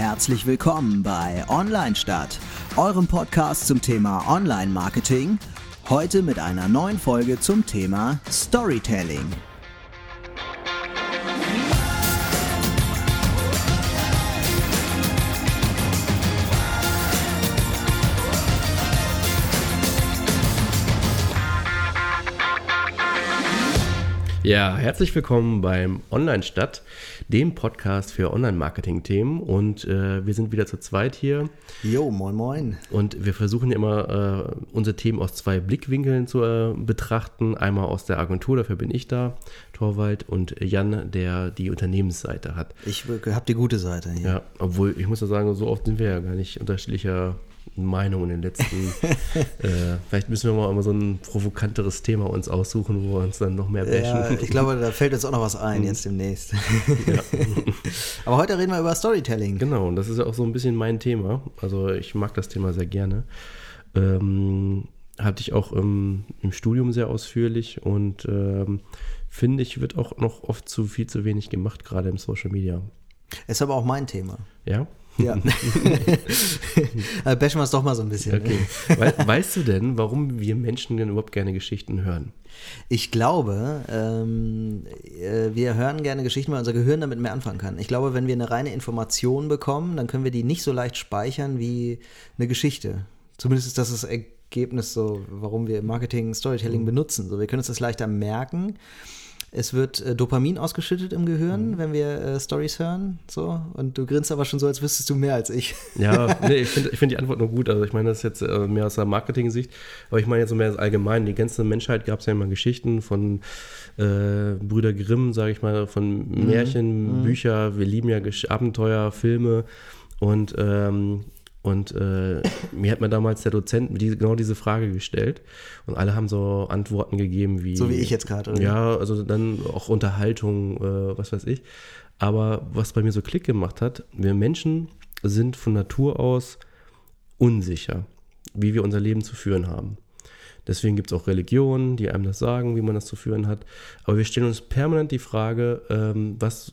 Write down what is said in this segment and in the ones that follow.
Herzlich willkommen bei Online Stadt, eurem Podcast zum Thema Online Marketing. Heute mit einer neuen Folge zum Thema Storytelling. Ja, herzlich willkommen beim Online-Stadt, dem Podcast für Online-Marketing-Themen. Und äh, wir sind wieder zu zweit hier. Jo, moin, moin. Und wir versuchen immer, äh, unsere Themen aus zwei Blickwinkeln zu äh, betrachten. Einmal aus der Agentur, dafür bin ich da, Torwald, und Jan, der die Unternehmensseite hat. Ich habe die gute Seite hier. Ja, obwohl ich muss ja sagen, so oft sind wir ja gar nicht unterschiedlicher Meinung in den letzten. äh, vielleicht müssen wir mal immer so ein provokanteres Thema uns aussuchen, wo wir uns dann noch mehr bashen. Ja, ich glaube, da fällt uns auch noch was ein mhm. jetzt demnächst. ja. Aber heute reden wir über Storytelling. Genau, und das ist ja auch so ein bisschen mein Thema. Also ich mag das Thema sehr gerne. Ähm, hatte ich auch im, im, Studium sehr ausführlich und ähm, finde ich, wird auch noch oft zu viel zu wenig gemacht, gerade im Social Media. Ist aber auch mein Thema. Ja? Ja. Bashen wir es doch mal so ein bisschen. Okay. We weißt du denn, warum wir Menschen denn überhaupt gerne Geschichten hören? Ich glaube, ähm, äh, wir hören gerne Geschichten, weil unser Gehirn damit mehr anfangen kann. Ich glaube, wenn wir eine reine Information bekommen, dann können wir die nicht so leicht speichern wie eine Geschichte. Zumindest ist das das Ergebnis so, warum wir Marketing, Storytelling mhm. benutzen. So, wir können uns das leichter merken. Es wird äh, Dopamin ausgeschüttet im Gehirn, mhm. wenn wir äh, Stories hören. So. Und du grinst aber schon so, als wüsstest du mehr als ich. Ja, nee, ich finde find die Antwort nur gut. Also ich meine, das ist jetzt äh, mehr aus der Marketing-Sicht. Aber ich meine jetzt mehr allgemein. Die ganze Menschheit gab es ja immer Geschichten von äh, Brüder Grimm, sage ich mal, von mhm. Märchen, mhm. Bücher. Wir lieben ja Abenteuer, Filme. Und ähm, und äh, mir hat mir damals der Dozent die, genau diese Frage gestellt. Und alle haben so Antworten gegeben wie. So wie ich jetzt gerade, oder? Ja, also dann auch Unterhaltung, äh, was weiß ich. Aber was bei mir so Klick gemacht hat, wir Menschen sind von Natur aus unsicher, wie wir unser Leben zu führen haben. Deswegen gibt es auch Religionen, die einem das sagen, wie man das zu führen hat. Aber wir stellen uns permanent die Frage, ähm, was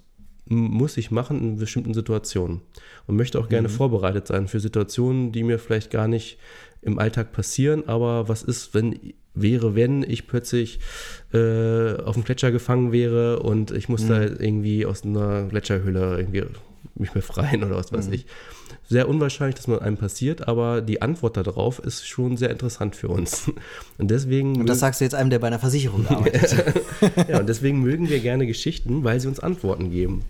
muss ich machen in bestimmten Situationen und möchte auch gerne mhm. vorbereitet sein für Situationen, die mir vielleicht gar nicht im Alltag passieren, aber was ist, wenn wäre, wenn ich plötzlich äh, auf dem Gletscher gefangen wäre und ich muss mhm. da irgendwie aus einer Gletscherhülle irgendwie mich befreien oder was weiß mhm. ich sehr unwahrscheinlich, dass man einem passiert, aber die Antwort darauf ist schon sehr interessant für uns. Und deswegen. Und das sagst du jetzt einem, der bei einer Versicherung arbeitet. ja, und deswegen mögen wir gerne Geschichten, weil sie uns Antworten geben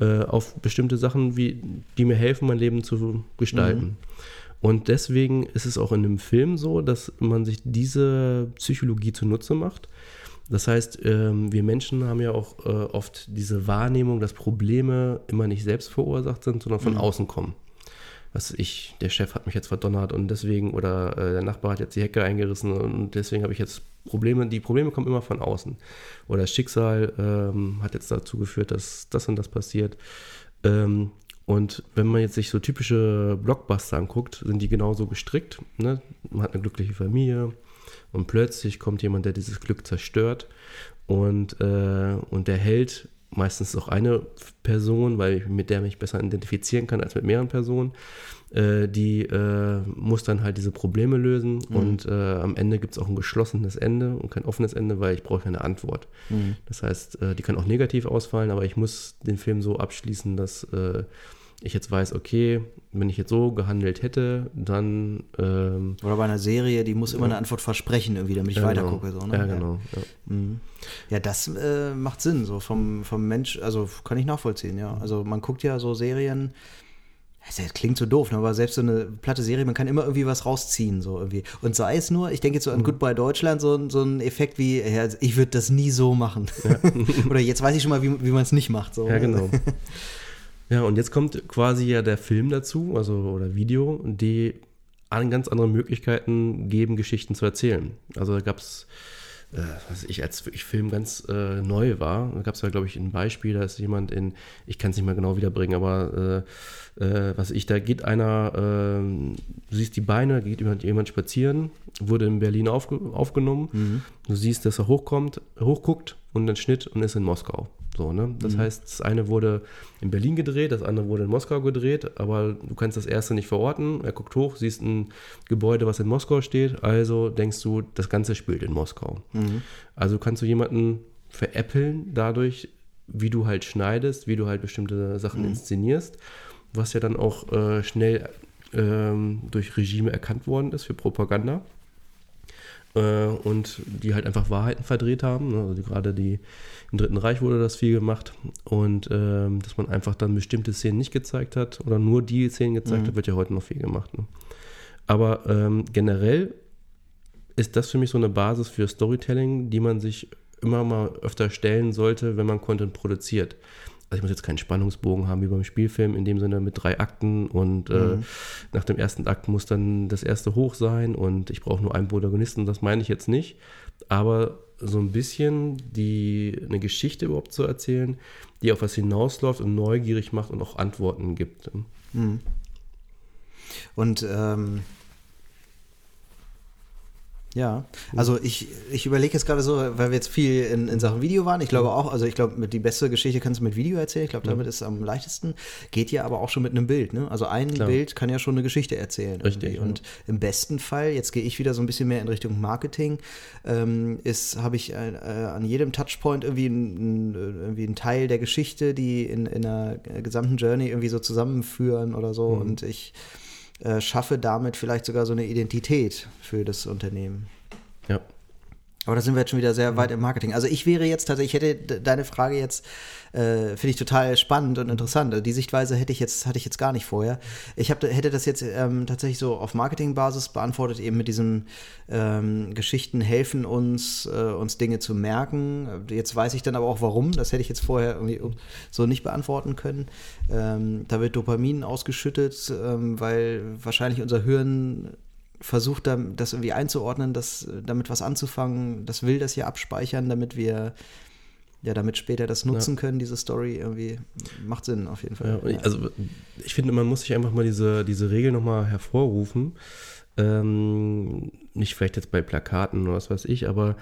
äh, auf bestimmte Sachen, wie, die mir helfen, mein Leben zu gestalten. Mhm. Und deswegen ist es auch in einem Film so, dass man sich diese Psychologie zunutze macht. Das heißt, ähm, wir Menschen haben ja auch äh, oft diese Wahrnehmung, dass Probleme immer nicht selbst verursacht sind, sondern von mhm. außen kommen was ich, der Chef hat mich jetzt verdonnert und deswegen, oder äh, der Nachbar hat jetzt die Hecke eingerissen und deswegen habe ich jetzt Probleme. Die Probleme kommen immer von außen. Oder das Schicksal ähm, hat jetzt dazu geführt, dass das und das passiert. Ähm, und wenn man jetzt sich so typische Blockbuster anguckt, sind die genauso gestrickt. Ne? Man hat eine glückliche Familie und plötzlich kommt jemand, der dieses Glück zerstört. Und, äh, und der Held meistens auch eine Person, weil ich mit der mich besser identifizieren kann als mit mehreren Personen. Äh, die äh, muss dann halt diese Probleme lösen mhm. und äh, am Ende gibt es auch ein geschlossenes Ende und kein offenes Ende, weil ich brauche eine Antwort. Mhm. Das heißt, äh, die kann auch negativ ausfallen, aber ich muss den Film so abschließen, dass äh, ich jetzt weiß, okay, wenn ich jetzt so gehandelt hätte, dann. Ähm, Oder bei einer Serie, die muss immer eine Antwort versprechen, irgendwie, damit ich ja, genau. weitergucke. So, ne? Ja, genau. Ja, mhm. ja das äh, macht Sinn, so vom, vom Mensch, also kann ich nachvollziehen, ja. Also man guckt ja so Serien. Das klingt so doof, ne? aber selbst so eine platte Serie, man kann immer irgendwie was rausziehen, so irgendwie. Und sei es nur, ich denke jetzt so an mhm. Goodbye Deutschland, so, so ein Effekt wie, ja, ich würde das nie so machen. Ja. Oder jetzt weiß ich schon mal, wie, wie man es nicht macht. So. Ja, genau. Ja, und jetzt kommt quasi ja der Film dazu, also oder Video, die an ganz andere Möglichkeiten geben, Geschichten zu erzählen. Also da gab es, äh, was ich als wirklich Film ganz äh, neu war, da gab es ja, glaube ich, ein Beispiel, da ist jemand in, ich kann es nicht mehr genau wiederbringen, aber äh, äh, was ich, da geht einer, äh, du siehst die Beine, da geht jemand, jemand spazieren, wurde in Berlin aufge, aufgenommen, mhm. du siehst, dass er hochkommt, hochguckt und dann Schnitt und ist in Moskau. So, ne? Das mhm. heißt, das eine wurde in Berlin gedreht, das andere wurde in Moskau gedreht, aber du kannst das erste nicht verorten. Er guckt hoch, siehst ein Gebäude, was in Moskau steht, also denkst du, das Ganze spielt in Moskau. Mhm. Also kannst du jemanden veräppeln dadurch, wie du halt schneidest, wie du halt bestimmte Sachen mhm. inszenierst, was ja dann auch äh, schnell ähm, durch Regime erkannt worden ist für Propaganda äh, und die halt einfach Wahrheiten verdreht haben. Ne? Also die, gerade die im Dritten Reich wurde das viel gemacht und ähm, dass man einfach dann bestimmte Szenen nicht gezeigt hat oder nur die Szenen gezeigt mhm. hat, wird ja heute noch viel gemacht. Ne? Aber ähm, generell ist das für mich so eine Basis für Storytelling, die man sich immer mal öfter stellen sollte, wenn man Content produziert. Also ich muss jetzt keinen Spannungsbogen haben wie beim Spielfilm, in dem Sinne mit drei Akten und äh, mhm. äh, nach dem ersten Akt muss dann das erste hoch sein und ich brauche nur einen Protagonisten, das meine ich jetzt nicht. Aber so ein bisschen die, eine Geschichte überhaupt zu erzählen, die auf was hinausläuft und neugierig macht und auch Antworten gibt. Mhm. Und ähm, ja, also ich, ich überlege jetzt gerade so, weil wir jetzt viel in, in Sachen Video waren. Ich glaube auch, also ich glaube, die beste Geschichte kannst du mit Video erzählen. Ich glaube, damit ist es am leichtesten. Geht ja aber auch schon mit einem Bild. Ne? Also ein Klar. Bild kann ja schon eine Geschichte erzählen. Richtig. Und im besten Fall, jetzt gehe ich wieder so ein bisschen mehr in Richtung Marketing, ähm, ist, habe ich äh, an jedem Touchpoint irgendwie einen, irgendwie einen Teil der Geschichte, die in, in einer gesamten Journey irgendwie so zusammenführen oder so. Mhm. Und ich äh, schaffe damit vielleicht sogar so eine Identität für das Unternehmen. Ja. Aber da sind wir jetzt schon wieder sehr weit im Marketing. Also ich wäre jetzt tatsächlich, ich hätte deine Frage jetzt, äh, finde ich total spannend und interessant. Also die Sichtweise hätte ich jetzt, hatte ich jetzt gar nicht vorher. Ich hab, hätte das jetzt ähm, tatsächlich so auf Marketingbasis beantwortet, eben mit diesen ähm, Geschichten helfen uns, äh, uns Dinge zu merken. Jetzt weiß ich dann aber auch warum. Das hätte ich jetzt vorher irgendwie so nicht beantworten können. Ähm, da wird Dopamin ausgeschüttet, ähm, weil wahrscheinlich unser Hirn versucht, das irgendwie einzuordnen, das, damit was anzufangen, das will das hier abspeichern, damit wir ja, damit später das nutzen ja. können, diese Story irgendwie macht Sinn auf jeden Fall. Ja, ich, also ich finde, man muss sich einfach mal diese, diese Regel nochmal hervorrufen. Ähm, nicht vielleicht jetzt bei Plakaten oder was weiß ich, aber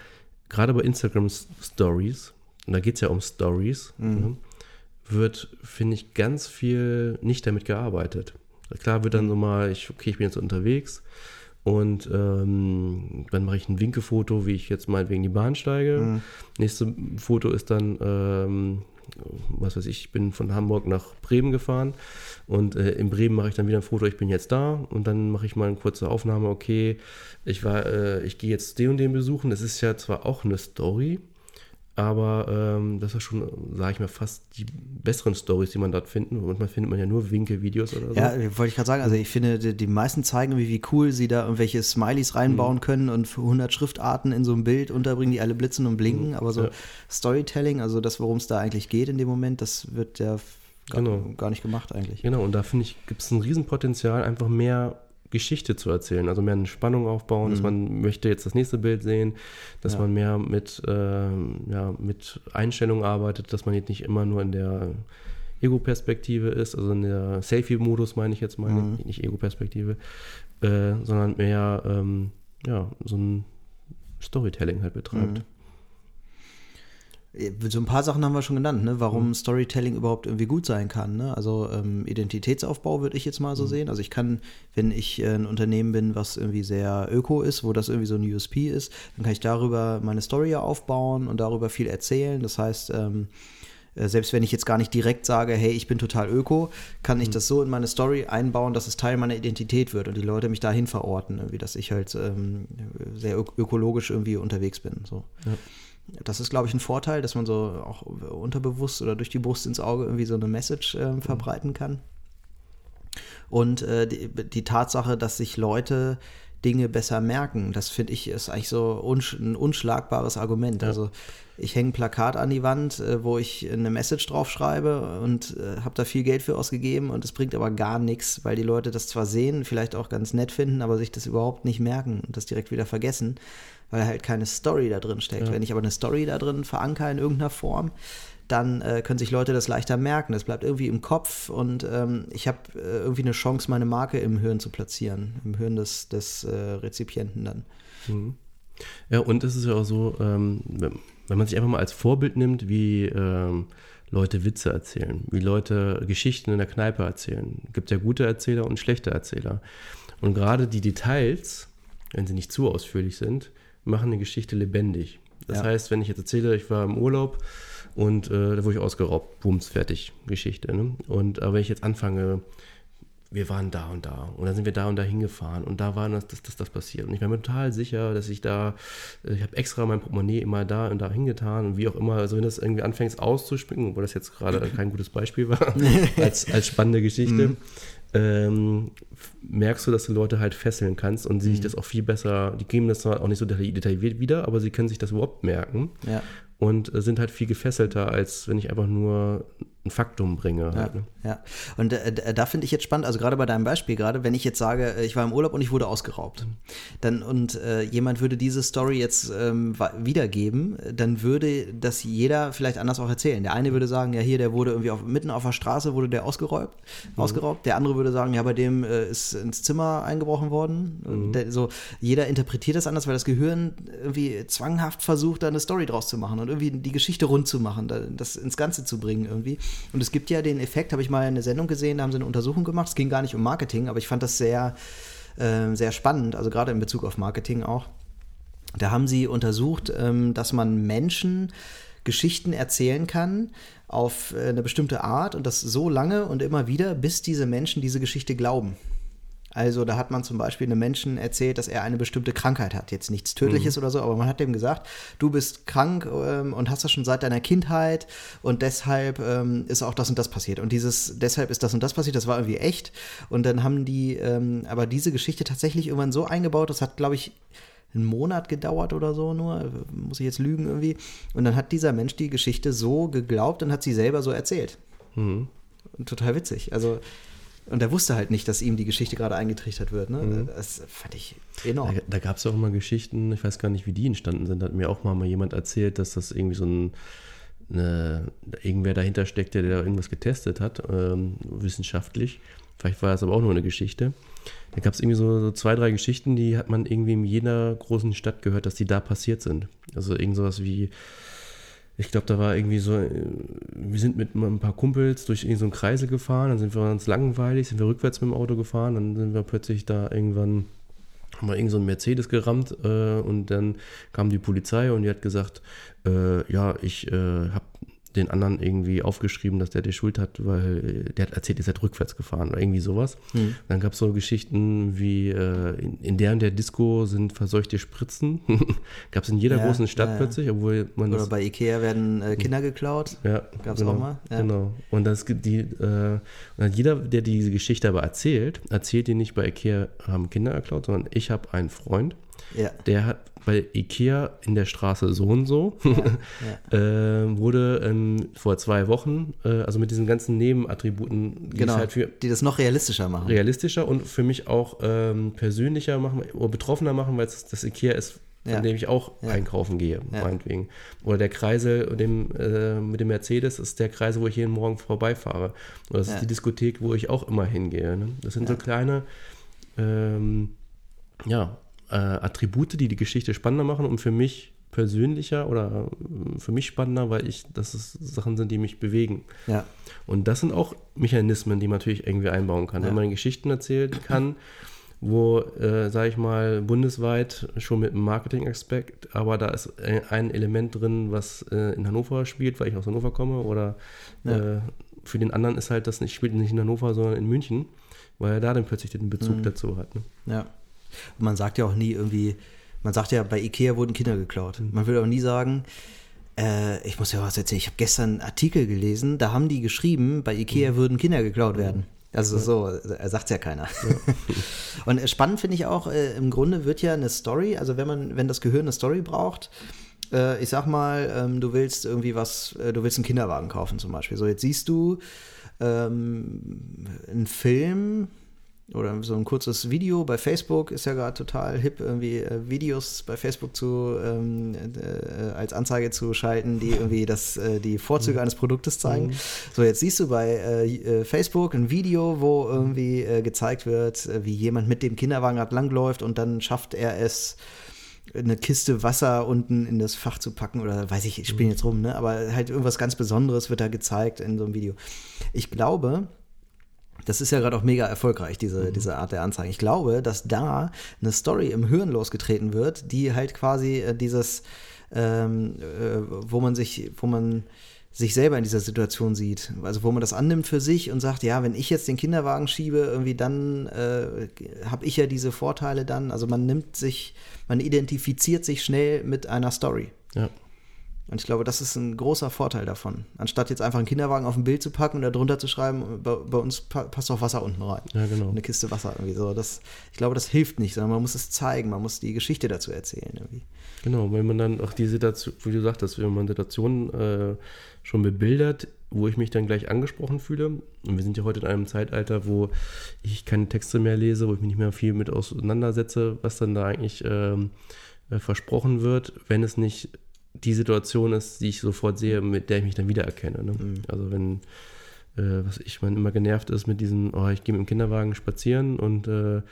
gerade bei Instagram Stories, und da geht es ja um Stories, mhm. ne, wird, finde ich, ganz viel nicht damit gearbeitet. Klar wird dann so mal, ich, okay, ich bin jetzt unterwegs, und ähm, dann mache ich ein Winkefoto, wie ich jetzt mal wegen die Bahn steige. Mhm. Nächste Foto ist dann, ähm, was weiß ich, ich bin von Hamburg nach Bremen gefahren. Und äh, in Bremen mache ich dann wieder ein Foto, ich bin jetzt da. Und dann mache ich mal eine kurze Aufnahme, okay, ich war, äh, ich gehe jetzt den und den besuchen. Das ist ja zwar auch eine Story, aber ähm, das ist schon, sage ich mal, fast die besseren Stories, die man dort finden. Und man findet man ja nur Winke-Videos oder so. Ja, wollte ich gerade sagen. Also ich finde, die, die, meisten zeigen, wie, wie cool sie da irgendwelche Smileys reinbauen mhm. können und 100 Schriftarten in so ein Bild unterbringen, die alle blitzen und blinken. Mhm. Aber so ja. Storytelling, also das, worum es da eigentlich geht in dem Moment, das wird ja gar, genau. gar nicht gemacht eigentlich. Genau, und da finde ich, gibt es ein Riesenpotenzial, einfach mehr Geschichte zu erzählen, also mehr eine Spannung aufbauen, mhm. dass man möchte jetzt das nächste Bild sehen, dass ja. man mehr mit, äh, ja, mit Einstellungen arbeitet, dass man jetzt nicht immer nur in der Ego-Perspektive ist, also in der Selfie-Modus meine ich jetzt mal, mhm. nicht Ego-Perspektive, äh, sondern mehr ähm, ja, so ein Storytelling halt betreibt. Mhm. So ein paar Sachen haben wir schon genannt, ne? warum mhm. Storytelling überhaupt irgendwie gut sein kann. Ne? Also ähm, Identitätsaufbau würde ich jetzt mal so mhm. sehen. Also ich kann, wenn ich äh, ein Unternehmen bin, was irgendwie sehr öko ist, wo das irgendwie so ein USP ist, dann kann ich darüber meine Story aufbauen und darüber viel erzählen. Das heißt, ähm, äh, selbst wenn ich jetzt gar nicht direkt sage, hey, ich bin total öko, kann ich mhm. das so in meine Story einbauen, dass es Teil meiner Identität wird und die Leute mich dahin verorten, irgendwie, dass ich halt ähm, sehr ökologisch irgendwie unterwegs bin. So. Ja das ist, glaube ich, ein Vorteil, dass man so auch unterbewusst oder durch die Brust ins Auge irgendwie so eine Message äh, verbreiten kann. Und äh, die, die, Tatsache, dass sich Leute Dinge besser merken, das finde ich ist eigentlich so unsch ein unschlagbares Argument. Ja. Also ich hänge ein Plakat an die Wand, äh, wo ich eine Message draufschreibe und äh, habe da viel Geld für ausgegeben und es bringt aber gar nichts, weil die Leute das zwar sehen, vielleicht auch ganz nett finden, aber sich das überhaupt nicht merken und das direkt wieder vergessen weil halt keine Story da drin steckt. Ja. Wenn ich aber eine Story da drin verankere in irgendeiner Form, dann äh, können sich Leute das leichter merken. Das bleibt irgendwie im Kopf und ähm, ich habe äh, irgendwie eine Chance, meine Marke im Hirn zu platzieren, im Hirn des, des äh, Rezipienten dann. Mhm. Ja, und es ist ja auch so, ähm, wenn man sich einfach mal als Vorbild nimmt, wie ähm, Leute Witze erzählen, wie Leute Geschichten in der Kneipe erzählen. Es gibt ja gute Erzähler und schlechte Erzähler. Und gerade die Details, wenn sie nicht zu ausführlich sind, machen eine Geschichte lebendig. Das ja. heißt, wenn ich jetzt erzähle, ich war im Urlaub und äh, da wurde ich ausgeraubt, bums, fertig, Geschichte. Ne? Und aber wenn ich jetzt anfange, wir waren da und da und dann sind wir da und da hingefahren und da war das, das, das, das passiert. Und ich war mir total sicher, dass ich da, äh, ich habe extra mein Portemonnaie immer da und da hingetan und wie auch immer, also wenn das irgendwie anfängt auszuspringen, obwohl das jetzt gerade kein gutes Beispiel war, als, als spannende Geschichte, mhm. ähm, merkst du, dass du Leute halt fesseln kannst und sie sich mhm. das auch viel besser, die geben das zwar auch nicht so detailliert wieder, aber sie können sich das überhaupt merken. Ja und äh, sind halt viel gefesselter, als wenn ich einfach nur ein Faktum bringe. Ja, halt, ne? ja. und äh, da finde ich jetzt spannend, also gerade bei deinem Beispiel, gerade wenn ich jetzt sage, äh, ich war im Urlaub und ich wurde ausgeraubt, dann und äh, jemand würde diese Story jetzt ähm, wiedergeben, dann würde das jeder vielleicht anders auch erzählen. Der eine würde sagen, ja hier, der wurde irgendwie auf, mitten auf der Straße wurde der ausgeraubt, mhm. ausgeraubt. Der andere würde sagen, ja bei dem äh, ist ins Zimmer eingebrochen worden. Mhm. Der, so jeder interpretiert das anders, weil das Gehirn irgendwie zwanghaft versucht, da eine Story draus zu machen und irgendwie die Geschichte rund zu machen, das ins Ganze zu bringen irgendwie. Und es gibt ja den Effekt, habe ich mal eine Sendung gesehen, da haben sie eine Untersuchung gemacht. Es ging gar nicht um Marketing, aber ich fand das sehr, äh, sehr spannend, also gerade in Bezug auf Marketing auch. Da haben sie untersucht, ähm, dass man Menschen Geschichten erzählen kann auf äh, eine bestimmte Art und das so lange und immer wieder, bis diese Menschen diese Geschichte glauben. Also da hat man zum Beispiel einem Menschen erzählt, dass er eine bestimmte Krankheit hat. Jetzt nichts Tödliches mhm. oder so, aber man hat dem gesagt, du bist krank ähm, und hast das schon seit deiner Kindheit und deshalb ähm, ist auch das und das passiert. Und dieses, deshalb ist das und das passiert, das war irgendwie echt. Und dann haben die ähm, aber diese Geschichte tatsächlich irgendwann so eingebaut, das hat, glaube ich, einen Monat gedauert oder so nur, muss ich jetzt lügen irgendwie. Und dann hat dieser Mensch die Geschichte so geglaubt und hat sie selber so erzählt. Mhm. Total witzig. Also und er wusste halt nicht, dass ihm die Geschichte gerade eingetrichtert wird. Ne? Mhm. Das fand ich enorm. Da, da gab es auch immer Geschichten, ich weiß gar nicht, wie die entstanden sind. Da hat mir auch mal jemand erzählt, dass das irgendwie so ein, eine, irgendwer dahinter steckte, der da irgendwas getestet hat, ähm, wissenschaftlich. Vielleicht war das aber auch nur eine Geschichte. Da gab es irgendwie so, so, zwei, drei Geschichten, die hat man irgendwie in jeder großen Stadt gehört, dass die da passiert sind. Also irgend sowas wie ich glaube, da war irgendwie so, äh, wir sind mit ein paar Kumpels durch so einen Kreisel gefahren, dann sind wir uns langweilig, sind wir rückwärts mit dem Auto gefahren, dann sind wir plötzlich da irgendwann, haben wir irgend so einen Mercedes gerammt äh, und dann kam die Polizei und die hat gesagt, äh, ja, ich äh, habe den anderen irgendwie aufgeschrieben, dass der die Schuld hat, weil der hat erzählt, ihr seid rückwärts gefahren oder irgendwie sowas. Hm. Dann gab es so Geschichten wie äh, in, in, der und der Disco sind verseuchte Spritzen. gab es in jeder ja, großen Stadt ja, ja. plötzlich, obwohl man Oder bei Ikea werden äh, Kinder geklaut. Ja. Gab es genau, auch mal. Genau. Und das die, äh, und jeder, der diese Geschichte aber erzählt, erzählt die nicht bei Ikea haben Kinder geklaut, sondern ich habe einen Freund, der hat bei Ikea in der Straße so und so ja, ja. äh, wurde ähm, vor zwei Wochen, äh, also mit diesen ganzen Nebenattributen, die genau, halt für die das noch realistischer machen. Realistischer und für mich auch ähm, persönlicher machen oder betroffener machen, weil es das Ikea ist, von ja. dem ich auch einkaufen gehe, meinetwegen. Oder der Kreisel dem, äh, mit dem Mercedes ist der Kreisel, wo ich jeden Morgen vorbeifahre. Oder das ist die Diskothek, wo ich auch immer hingehe. Ne? Das sind so kleine ähm, ja, äh, Attribute, die die Geschichte spannender machen und für mich persönlicher oder äh, für mich spannender, weil ich, das ist Sachen sind, die mich bewegen. Ja. Und das sind auch Mechanismen, die man natürlich irgendwie einbauen kann. Ja. Wenn man Geschichten erzählen kann, wo, äh, sage ich mal, bundesweit schon mit einem Marketing-Aspekt, aber da ist ein Element drin, was äh, in Hannover spielt, weil ich aus Hannover komme, oder ja. äh, für den anderen ist halt das nicht, spielt nicht in Hannover, sondern in München, weil er da dann plötzlich den Bezug mhm. dazu hat. Ne? Ja. Und man sagt ja auch nie irgendwie, man sagt ja, bei Ikea wurden Kinder geklaut. Mhm. Man will auch nie sagen, äh, ich muss ja was erzählen, ich habe gestern einen Artikel gelesen, da haben die geschrieben, bei Ikea mhm. würden Kinder geklaut werden. Also ja. so, er sagt es ja keiner. Ja. Und spannend finde ich auch, äh, im Grunde wird ja eine Story, also wenn man, wenn das Gehirn eine Story braucht, äh, ich sag mal, ähm, du willst irgendwie was, äh, du willst einen Kinderwagen kaufen zum Beispiel. So, jetzt siehst du ähm, einen Film, oder so ein kurzes Video bei Facebook ist ja gerade total hip, irgendwie äh, Videos bei Facebook zu ähm, äh, als Anzeige zu schalten, die irgendwie das, äh, die Vorzüge mhm. eines Produktes zeigen. Mhm. So, jetzt siehst du bei äh, äh, Facebook ein Video, wo irgendwie äh, gezeigt wird, wie jemand mit dem Kinderwagen langläuft und dann schafft er es, eine Kiste Wasser unten in das Fach zu packen oder weiß ich, ich spiele jetzt rum, ne? aber halt irgendwas ganz Besonderes wird da gezeigt in so einem Video. Ich glaube, das ist ja gerade auch mega erfolgreich, diese, mhm. diese Art der Anzeigen. Ich glaube, dass da eine Story im Hirn losgetreten wird, die halt quasi äh, dieses, ähm, äh, wo man sich, wo man sich selber in dieser Situation sieht. Also wo man das annimmt für sich und sagt, ja, wenn ich jetzt den Kinderwagen schiebe, irgendwie dann äh, habe ich ja diese Vorteile dann. Also man nimmt sich, man identifiziert sich schnell mit einer Story. Ja. Und ich glaube, das ist ein großer Vorteil davon. Anstatt jetzt einfach einen Kinderwagen auf ein Bild zu packen und da drunter zu schreiben, bei, bei uns pa passt auch Wasser unten rein. Ja, genau. Eine Kiste Wasser irgendwie so. Das, ich glaube, das hilft nicht, sondern man muss es zeigen, man muss die Geschichte dazu erzählen irgendwie. Genau, wenn man dann auch die Situation, wie du sagtest, wenn man Situationen äh, schon bebildert, wo ich mich dann gleich angesprochen fühle. Und wir sind ja heute in einem Zeitalter, wo ich keine Texte mehr lese, wo ich mich nicht mehr viel mit auseinandersetze, was dann da eigentlich ähm, äh, versprochen wird, wenn es nicht die Situation ist, die ich sofort sehe, mit der ich mich dann wiedererkenne. Ne? Mhm. Also wenn, äh, was ich, man immer genervt ist mit diesem, oh, ich gehe mit dem Kinderwagen spazieren und äh,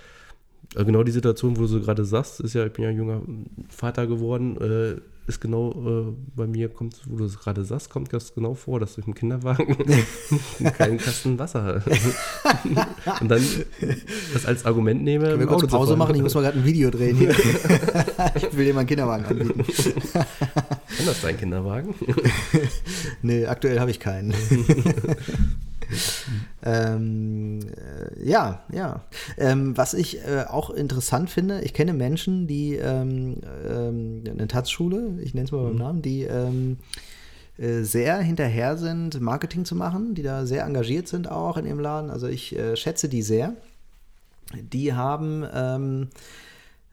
also genau die Situation, wo du so gerade sagst, ist ja, ich bin ja junger Vater geworden, äh, ist genau äh, bei mir, kommt, wo du es gerade sagst, kommt das genau vor, dass du im Kinderwagen einen kleinen Kasten Wasser und dann das als Argument nehme. Können wir kurz Auto Pause machen? Ich muss mal gerade ein Video drehen hier. ich will dir mal einen Kinderwagen anbieten. Kann das dein Kinderwagen? nee, aktuell habe ich keinen. Ähm, äh, ja, ja. Ähm, was ich äh, auch interessant finde, ich kenne Menschen, die ähm, ähm eine Tanzschule, ich nenne es mal beim mhm. Namen, die ähm, äh, sehr hinterher sind, Marketing zu machen, die da sehr engagiert sind auch in ihrem Laden. Also ich äh, schätze die sehr. Die haben ähm,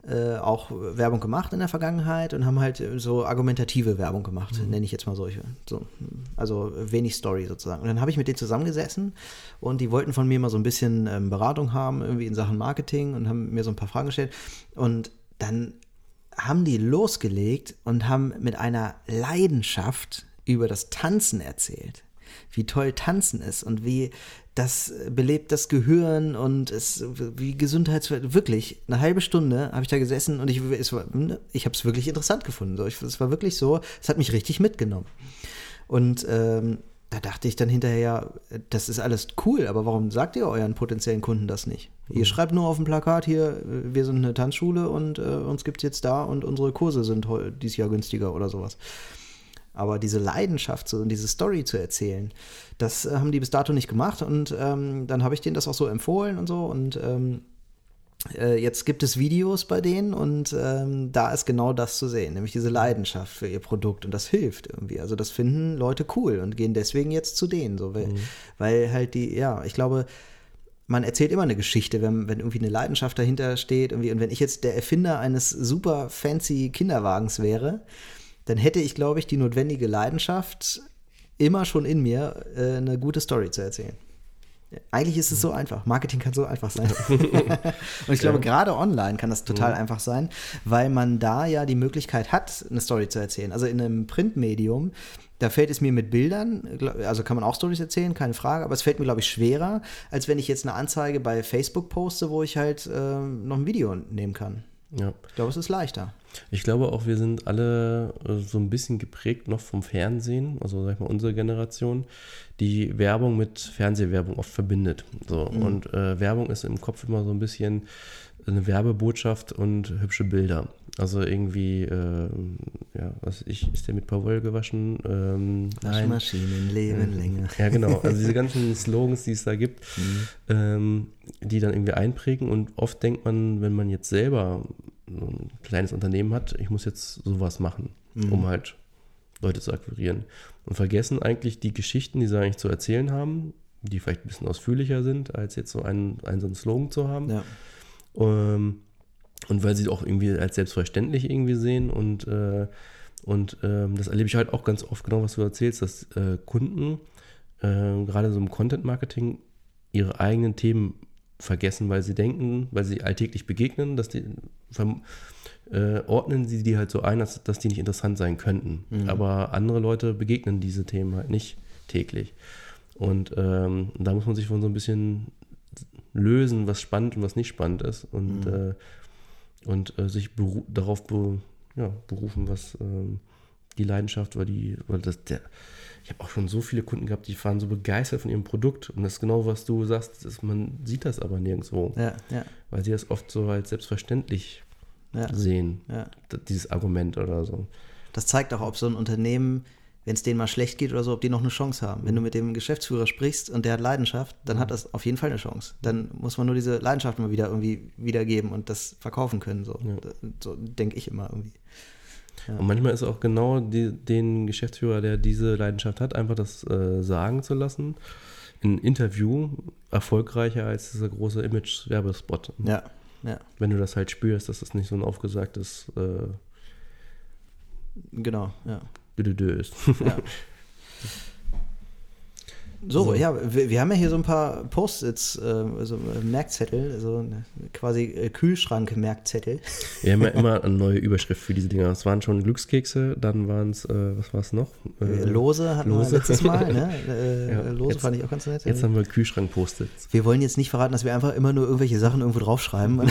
äh, auch Werbung gemacht in der Vergangenheit und haben halt so argumentative Werbung gemacht, mhm. nenne ich jetzt mal solche. So, also wenig Story sozusagen. Und dann habe ich mit denen zusammengesessen und die wollten von mir mal so ein bisschen ähm, Beratung haben, irgendwie in Sachen Marketing und haben mir so ein paar Fragen gestellt. Und dann haben die losgelegt und haben mit einer Leidenschaft über das Tanzen erzählt wie toll Tanzen ist und wie das belebt das Gehirn und es wie Gesundheits wirklich eine halbe Stunde habe ich da gesessen und ich es war, ich habe es wirklich interessant gefunden so ich, es war wirklich so es hat mich richtig mitgenommen und ähm, da dachte ich dann hinterher, das ist alles cool, aber warum sagt ihr euren potenziellen Kunden das nicht? Ihr mhm. schreibt nur auf dem Plakat hier, wir sind eine Tanzschule und äh, uns gibt es jetzt da und unsere Kurse sind dieses Jahr günstiger oder sowas. Aber diese Leidenschaft so, und diese Story zu erzählen, das äh, haben die bis dato nicht gemacht. Und ähm, dann habe ich denen das auch so empfohlen und so. Und ähm, äh, jetzt gibt es Videos bei denen und ähm, da ist genau das zu sehen, nämlich diese Leidenschaft für ihr Produkt. Und das hilft irgendwie. Also das finden Leute cool und gehen deswegen jetzt zu denen. So, weil, mhm. weil halt die, ja, ich glaube, man erzählt immer eine Geschichte, wenn, wenn irgendwie eine Leidenschaft dahinter steht. Irgendwie. Und wenn ich jetzt der Erfinder eines super fancy Kinderwagens wäre, dann hätte ich, glaube ich, die notwendige Leidenschaft immer schon in mir, äh, eine gute Story zu erzählen. Eigentlich ist es so einfach. Marketing kann so einfach sein. und ich glaube, ja. gerade online kann das total mhm. einfach sein, weil man da ja die Möglichkeit hat, eine Story zu erzählen. Also in einem Printmedium, da fällt es mir mit Bildern, also kann man auch Stories erzählen, keine Frage, aber es fällt mir, glaube ich, schwerer, als wenn ich jetzt eine Anzeige bei Facebook poste, wo ich halt äh, noch ein Video nehmen kann. Ja. Ich glaube, es ist leichter. Ich glaube auch, wir sind alle äh, so ein bisschen geprägt noch vom Fernsehen, also sag ich mal unsere Generation, die Werbung mit Fernsehwerbung oft verbindet. So. Mhm. Und äh, Werbung ist im Kopf immer so ein bisschen eine Werbebotschaft und hübsche Bilder. Also irgendwie, äh, ja, was ich, ist der mit Paul gewaschen? Ähm, Waschmaschinen leben äh, länger. Ja, genau. Also diese ganzen Slogans, die es da gibt, mhm. ähm, die dann irgendwie einprägen. Und oft denkt man, wenn man jetzt selber ein kleines Unternehmen hat, ich muss jetzt sowas machen, mhm. um halt Leute zu akquirieren. Und vergessen eigentlich die Geschichten, die sie eigentlich zu erzählen haben, die vielleicht ein bisschen ausführlicher sind, als jetzt so einen, einen so einen Slogan zu haben. Ja. Ähm, und weil sie auch irgendwie als selbstverständlich irgendwie sehen und, äh, und ähm, das erlebe ich halt auch ganz oft, genau was du erzählst, dass äh, Kunden äh, gerade so im Content-Marketing ihre eigenen Themen vergessen, weil sie denken, weil sie alltäglich begegnen, dass die äh, ordnen sie die halt so ein, dass, dass die nicht interessant sein könnten. Mhm. Aber andere Leute begegnen diese Themen halt nicht täglich. Und ähm, da muss man sich von so ein bisschen lösen, was spannend und was nicht spannend ist. Und mhm. äh, und äh, sich beru darauf be ja, berufen, was ähm, die Leidenschaft war, die, weil das der. Ich habe auch schon so viele Kunden gehabt, die waren so begeistert von ihrem Produkt. Und das ist genau, was du sagst, ist, man sieht das aber nirgendwo. Ja, ja. Weil sie das oft so als selbstverständlich Ja. sehen, dieses Argument oder so. Das zeigt auch, ob so ein Unternehmen, wenn es denen mal schlecht geht oder so, ob die noch eine Chance haben. Wenn du mit dem Geschäftsführer sprichst und der hat Leidenschaft, dann hat das auf jeden Fall eine Chance. Dann muss man nur diese Leidenschaft mal wieder irgendwie wiedergeben und das verkaufen können. So, so denke ich immer irgendwie. Und manchmal ist auch genau die, den Geschäftsführer, der diese Leidenschaft hat, einfach das äh, sagen zu lassen. Ein Interview erfolgreicher als dieser große Image-Werbespot. Ja, ja, Wenn du das halt spürst, dass das nicht so ein aufgesagtes äh, genau, ja. Dö-dö-dö ist. ja. So, ja, wir, wir haben ja hier so ein paar Post-its, äh, also äh, Merkzettel, also äh, quasi äh, Kühlschrank-Merkzettel. Wir haben ja immer eine neue Überschrift für diese Dinger. Es waren schon Glückskekse, dann waren es, äh, was war es noch? Äh, Lose hatten Lose. wir letztes Mal, ne? Ja, Lose jetzt- fand ich auch ganz nett. Jetzt haben wir Kühlschrank-Post-its. Wir wollen jetzt nicht verraten, dass wir einfach immer nur irgendwelche Sachen irgendwo draufschreiben.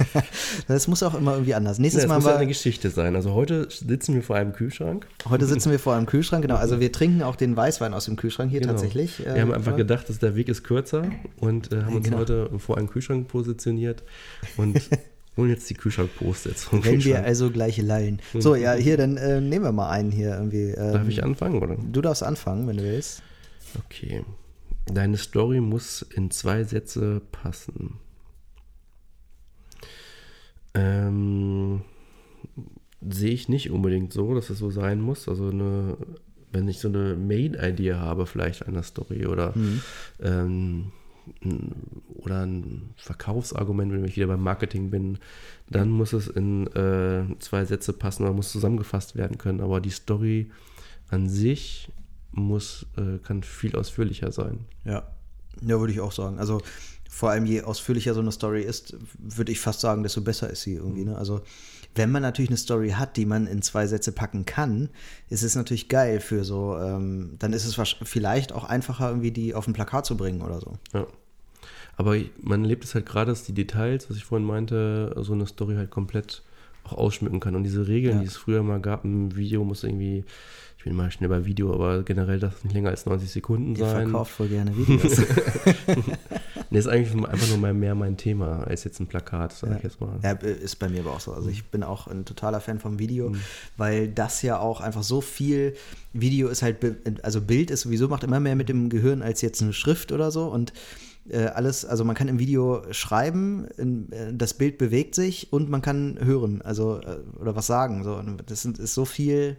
das muss auch immer irgendwie anders. Nächstes Ja, Mal muss haben ja eine Geschichte sein. Also heute sitzen wir vor einem Kühlschrank. heute sitzen wir vor einem Kühlschrank, genau. Also wir trinken auch den Weißwein aus dem Kühlschrank hier Genau. tatsächlich. Wir haben einfach äh, gedacht, dass der Weg ist kürzer und äh, haben uns Genau. heute vor einem Kühlschrank positioniert und holen jetzt die Kühlschrank-Post-its vom Wenn wir Kühlschrank. also gleiche Lallen. So, ja, hier, dann äh, nehmen wir mal einen hier irgendwie. Ähm, Darf ich anfangen, oder? Du darfst anfangen, wenn du willst. Okay. Deine Story muss in zwei Sätze passen. Ähm, sehe ich nicht unbedingt so, dass es so sein muss. Also eine, wenn ich so eine Main-Idee habe, vielleicht einer Story oder, ähm, n- oder ein Verkaufsargument, wenn ich wieder beim Marketing bin, dann muss es in äh, zwei Sätze passen oder muss zusammengefasst werden können. Aber die Story an sich muss, äh, kann viel ausführlicher sein. Ja. Ja, würde ich auch sagen. Also vor allem je ausführlicher so eine Story ist, würde ich fast sagen, desto besser ist sie irgendwie. Ne? Also wenn man natürlich eine Story hat, die man in zwei Sätze packen kann, ist es natürlich geil für so, ähm, dann ist es vielleicht auch einfacher, irgendwie die auf ein Plakat zu bringen oder so. Ja. Aber man erlebt es halt gerade, dass die Details, was ich vorhin meinte, so eine Story halt komplett auch ausschmücken kann. Und diese Regeln, Ja. die es früher mal gab, ein Video muss irgendwie, ich bin mal schnell bei Video, aber generell darf es nicht länger als 90 Sekunden Ihr sein. verkauft voll gerne Videos. Nee, ist eigentlich einfach nur mal mehr mein Thema als jetzt ein Plakat, sag Ja. ich jetzt mal. Ja, ist bei mir aber auch so. Also ich bin auch ein totaler Fan vom Video, Mhm. weil das ja auch einfach so viel Video ist halt, also Bild ist sowieso macht immer mehr mit dem Gehirn als jetzt eine Schrift oder so und äh, alles, also man kann im Video schreiben, äh, das Bild bewegt sich und man kann hören, also äh, oder was sagen. So. Das ist so viel,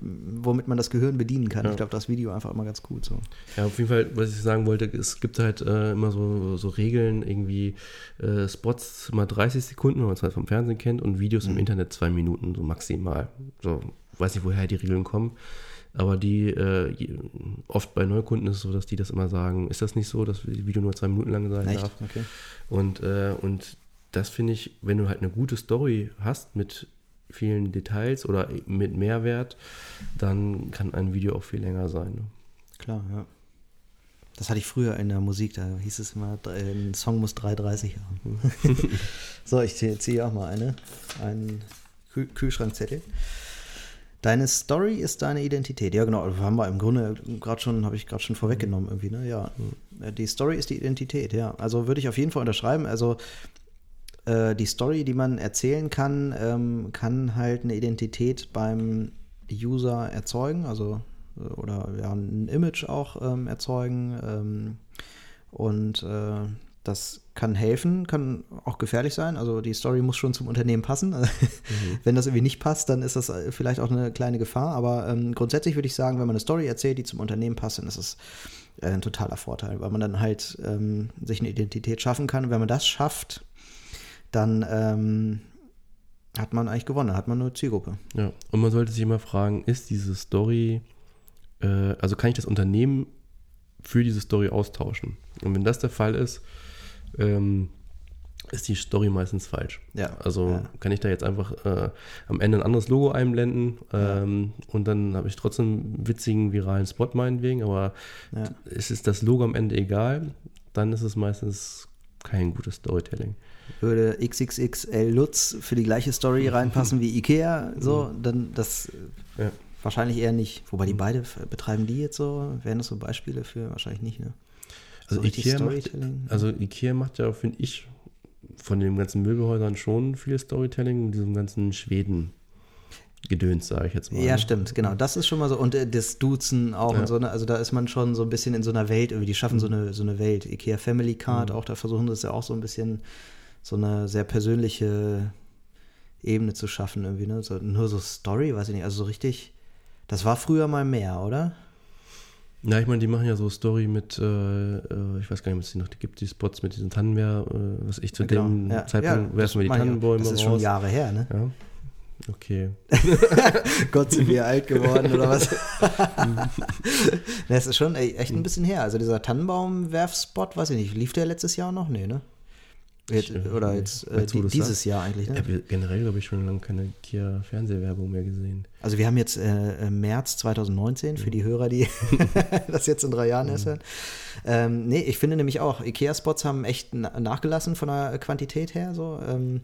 womit man das Gehirn bedienen kann. Ja. Ich glaube, das Video einfach immer ganz gut so. Ja, auf jeden Fall, was ich sagen wollte, es gibt halt äh, immer so, so Regeln, irgendwie äh, Spots mal 30 Sekunden, wenn man es halt vom Fernsehen kennt, und Videos im Internet zwei Minuten, so maximal. So, weiß nicht, woher die Regeln kommen. Aber die, äh, oft bei Neukunden ist es so, dass die das immer sagen, ist das nicht so, dass das Video nur zwei Minuten lang sein Echt? darf? Okay. Und, äh, und das finde ich, wenn du halt eine gute Story hast mit vielen Details oder mit Mehrwert, dann kann ein Video auch viel länger sein. Ne? Klar, ja. Das hatte ich früher in der Musik, da hieß es immer, ein Song muss 3,30 haben. so, ich ziehe ziehe auch mal eine. Einen Kühl Kühlschrankzettel. Deine Story ist deine Identität. Ja, genau, haben wir im Grunde gerade schon, habe ich gerade schon vorweggenommen irgendwie, ne? Ja. Die Story ist die Identität, ja. Also würde ich auf jeden Fall unterschreiben. Also äh, die Story, die man erzählen kann, ähm, kann halt eine Identität beim User erzeugen, also äh, oder ja, ein Image auch ähm, erzeugen. Ähm, und äh, das kann helfen, kann auch gefährlich sein. Also die Story muss schon zum Unternehmen passen. Wenn das irgendwie nicht passt, dann ist das äh, vielleicht auch eine kleine Gefahr. Aber ähm, grundsätzlich würde ich sagen, wenn man eine Story erzählt, die zum Unternehmen passt, dann ist es äh, ein totaler Vorteil, weil man dann halt ähm, sich eine Identität schaffen kann. Und wenn man das schafft, dann ähm, hat man eigentlich gewonnen, dann hat man eine Zielgruppe. Ja, und man sollte sich immer fragen, ist diese Story, äh, also kann ich das Unternehmen für diese Story austauschen? Und wenn das der Fall ist, ähm, ist die Story meistens falsch. Ja. Also ja. kann ich da jetzt einfach äh, am Ende ein anderes Logo einblenden ähm, und dann habe ich trotzdem einen witzigen viralen Spot meinetwegen, aber Ja. es ist das Logo am Ende egal, dann ist es meistens kein gutes Storytelling. Würde XXXL Lutz für die gleiche Story reinpassen wie Ikea, so, dann das Ja. wahrscheinlich eher nicht. Wobei die beide betreiben die jetzt so, wären das so Beispiele für? Wahrscheinlich nicht, ne? Also, So Ikea macht, also Ikea macht ja, finde ich, von den ganzen Möbelhäusern schon viel Storytelling mit diesem ganzen Schweden-Gedöns, sage ich jetzt mal. Ja, ne? stimmt, genau. Das ist schon mal so. Und äh, das Duzen auch Ja. und so, ne? Also da ist man schon so ein bisschen in so einer Welt, irgendwie, die schaffen Mhm. so eine, so eine Welt. IKEA Family Card, auch da versuchen das ja auch so ein bisschen so eine sehr persönliche Ebene zu schaffen, irgendwie, ne? So, nur so Story, weiß ich nicht. Also so richtig. Das war früher mal mehr, oder? Ja, ich meine, die machen ja so Story mit, äh, äh, ich weiß gar nicht, ob es die noch gibt, die Spots mit diesen Tannenmeer, äh, was ich zu dem Genau. Ja, Zeitpunkt ja, werfen wir die. Tannenbäume Das ist raus. schon Jahre her, ne? Ja. Okay. Gott, sind wir alt geworden oder was? das ist schon ey, echt ein bisschen her. Also dieser Tannenbaum-Werfspot, weiß ich nicht, lief der letztes Jahr noch? Nee, ne? Jetzt, Ich, äh, oder jetzt äh, die, dieses sagst? Jahr eigentlich, Ich ne? habe generell, glaube ich, schon lange keine Kia-Fernsehwerbung mehr gesehen. Also wir haben jetzt äh, im März 2019 für die Hörer, die das jetzt in drei Jahren erst hören. Ähm, nee, ich finde nämlich auch, Ikea-Spots haben echt na nachgelassen von der Quantität her. So. Ähm,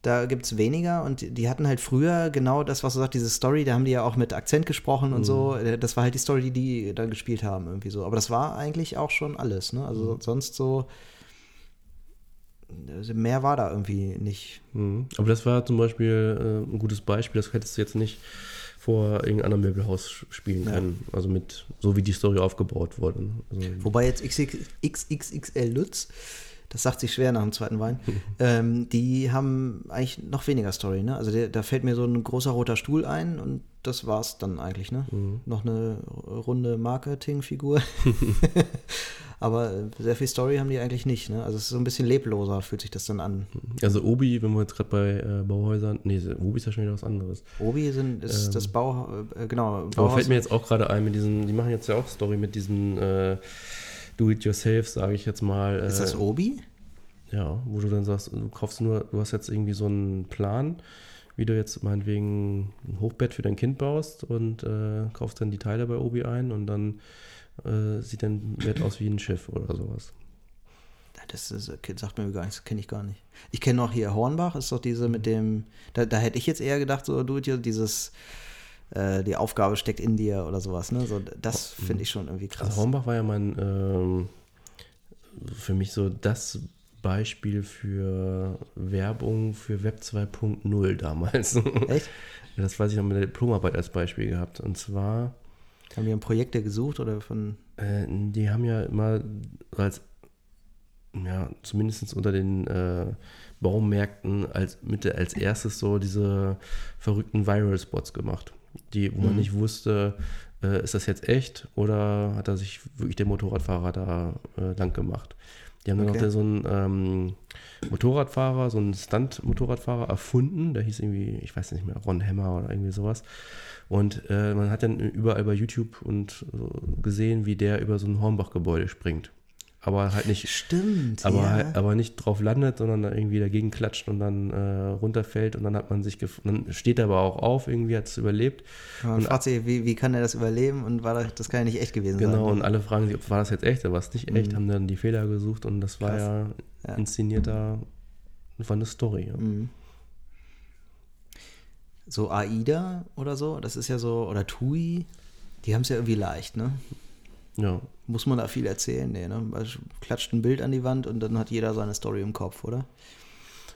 da gibt es weniger und die hatten halt früher genau das, was du sagst, diese Story, da haben die ja auch mit Akzent gesprochen und so. Äh, Das war halt die Story, die die dann gespielt haben, irgendwie so. Aber das war eigentlich auch schon alles, ne? Also sonst so. Also Mehr war da irgendwie nicht. Mhm. Aber das war zum Beispiel äh, ein gutes Beispiel, das hättest du jetzt nicht vor irgendeinem anderen Möbelhaus spielen Ja. können. Also mit, so wie die Story aufgebaut wurde. Also, Wobei jetzt XX XXXL Lutz, das sagt sich schwer nach dem zweiten Wein, ähm, die haben eigentlich noch weniger Story, ne? Also der, da fällt mir so ein großer roter Stuhl ein und das war's dann eigentlich, ne? Noch eine runde Marketingfigur. Aber äh, sehr viel Story haben die eigentlich nicht, ne? Also es ist so ein bisschen lebloser, fühlt sich das dann an. also Obi, wenn wir jetzt gerade bei äh, Bauhäusern, nee, Obi ist ja schon wieder was anderes. Obi sind, ist das Bau, äh, genau, Aber Bauhaus. fällt mir jetzt auch gerade ein mit diesen, die machen jetzt ja auch Story mit diesen äh, Do-it-yourself, sage ich jetzt mal. Äh, ist das Obi? Ja, wo du dann sagst, du kaufst nur, du hast jetzt irgendwie so einen Plan, wie du jetzt meinetwegen ein Hochbett für dein Kind baust und äh, kaufst dann die Teile bei Obi ein und dann äh, sieht dein Bett aus wie ein Schiff oder sowas. Das ist, okay, sagt mir gar nichts, kenne ich gar nicht. Ich kenne noch hier Hornbach, ist doch diese mit dem, da, da hätte ich jetzt eher gedacht, so du dir dieses, äh, die Aufgabe steckt in dir oder sowas, ne? So, das finde ich schon irgendwie krass. Also Hornbach war ja mein, ähm, für mich so das Beispiel für Werbung für Web 2.0 damals. Echt? Das weiß ich noch mit der Diplomarbeit als Beispiel gehabt. Und zwar Haben die Projekte gesucht oder von, Äh, die haben ja immer als, ja, zumindest unter den äh, Baumärkten als, mit, der- als erstes so diese verrückten Viral-Spots gemacht, die, wo man Mhm. nicht wusste, äh, ist das jetzt echt oder hat da sich wirklich der Motorradfahrer da äh, lang gemacht. Die haben dann Okay. noch so einen ähm, Motorradfahrer, so einen Stunt-Motorradfahrer erfunden, der hieß irgendwie, ich weiß nicht mehr, Ron Hammer oder irgendwie sowas. Und äh, man hat dann überall bei YouTube und so gesehen, wie der über so ein Hornbach-Gebäude springt. Aber halt nicht, Stimmt, aber, ja. halt, aber nicht drauf landet, sondern irgendwie dagegen klatscht und dann äh, runterfällt und dann hat man sich dann steht er aber auch auf, irgendwie hat es überlebt. Man und- fragt sich, wie, wie kann er das überleben und war das, das kann ja nicht echt gewesen Genau, sein. und alle fragen sich, ob war das jetzt echt oder war es nicht echt, Mhm. haben dann die Fehler gesucht und das war Krass. ja, Ja. inszenierter, war eine Story. Ja. Mhm. So AIDA oder so, das ist ja so, oder TUI, die haben es ja irgendwie leicht, ne? Ja. Muss man da viel erzählen? Nee, ne? Weil Klatscht ein Bild an die Wand und dann hat jeder seine Story im Kopf, oder?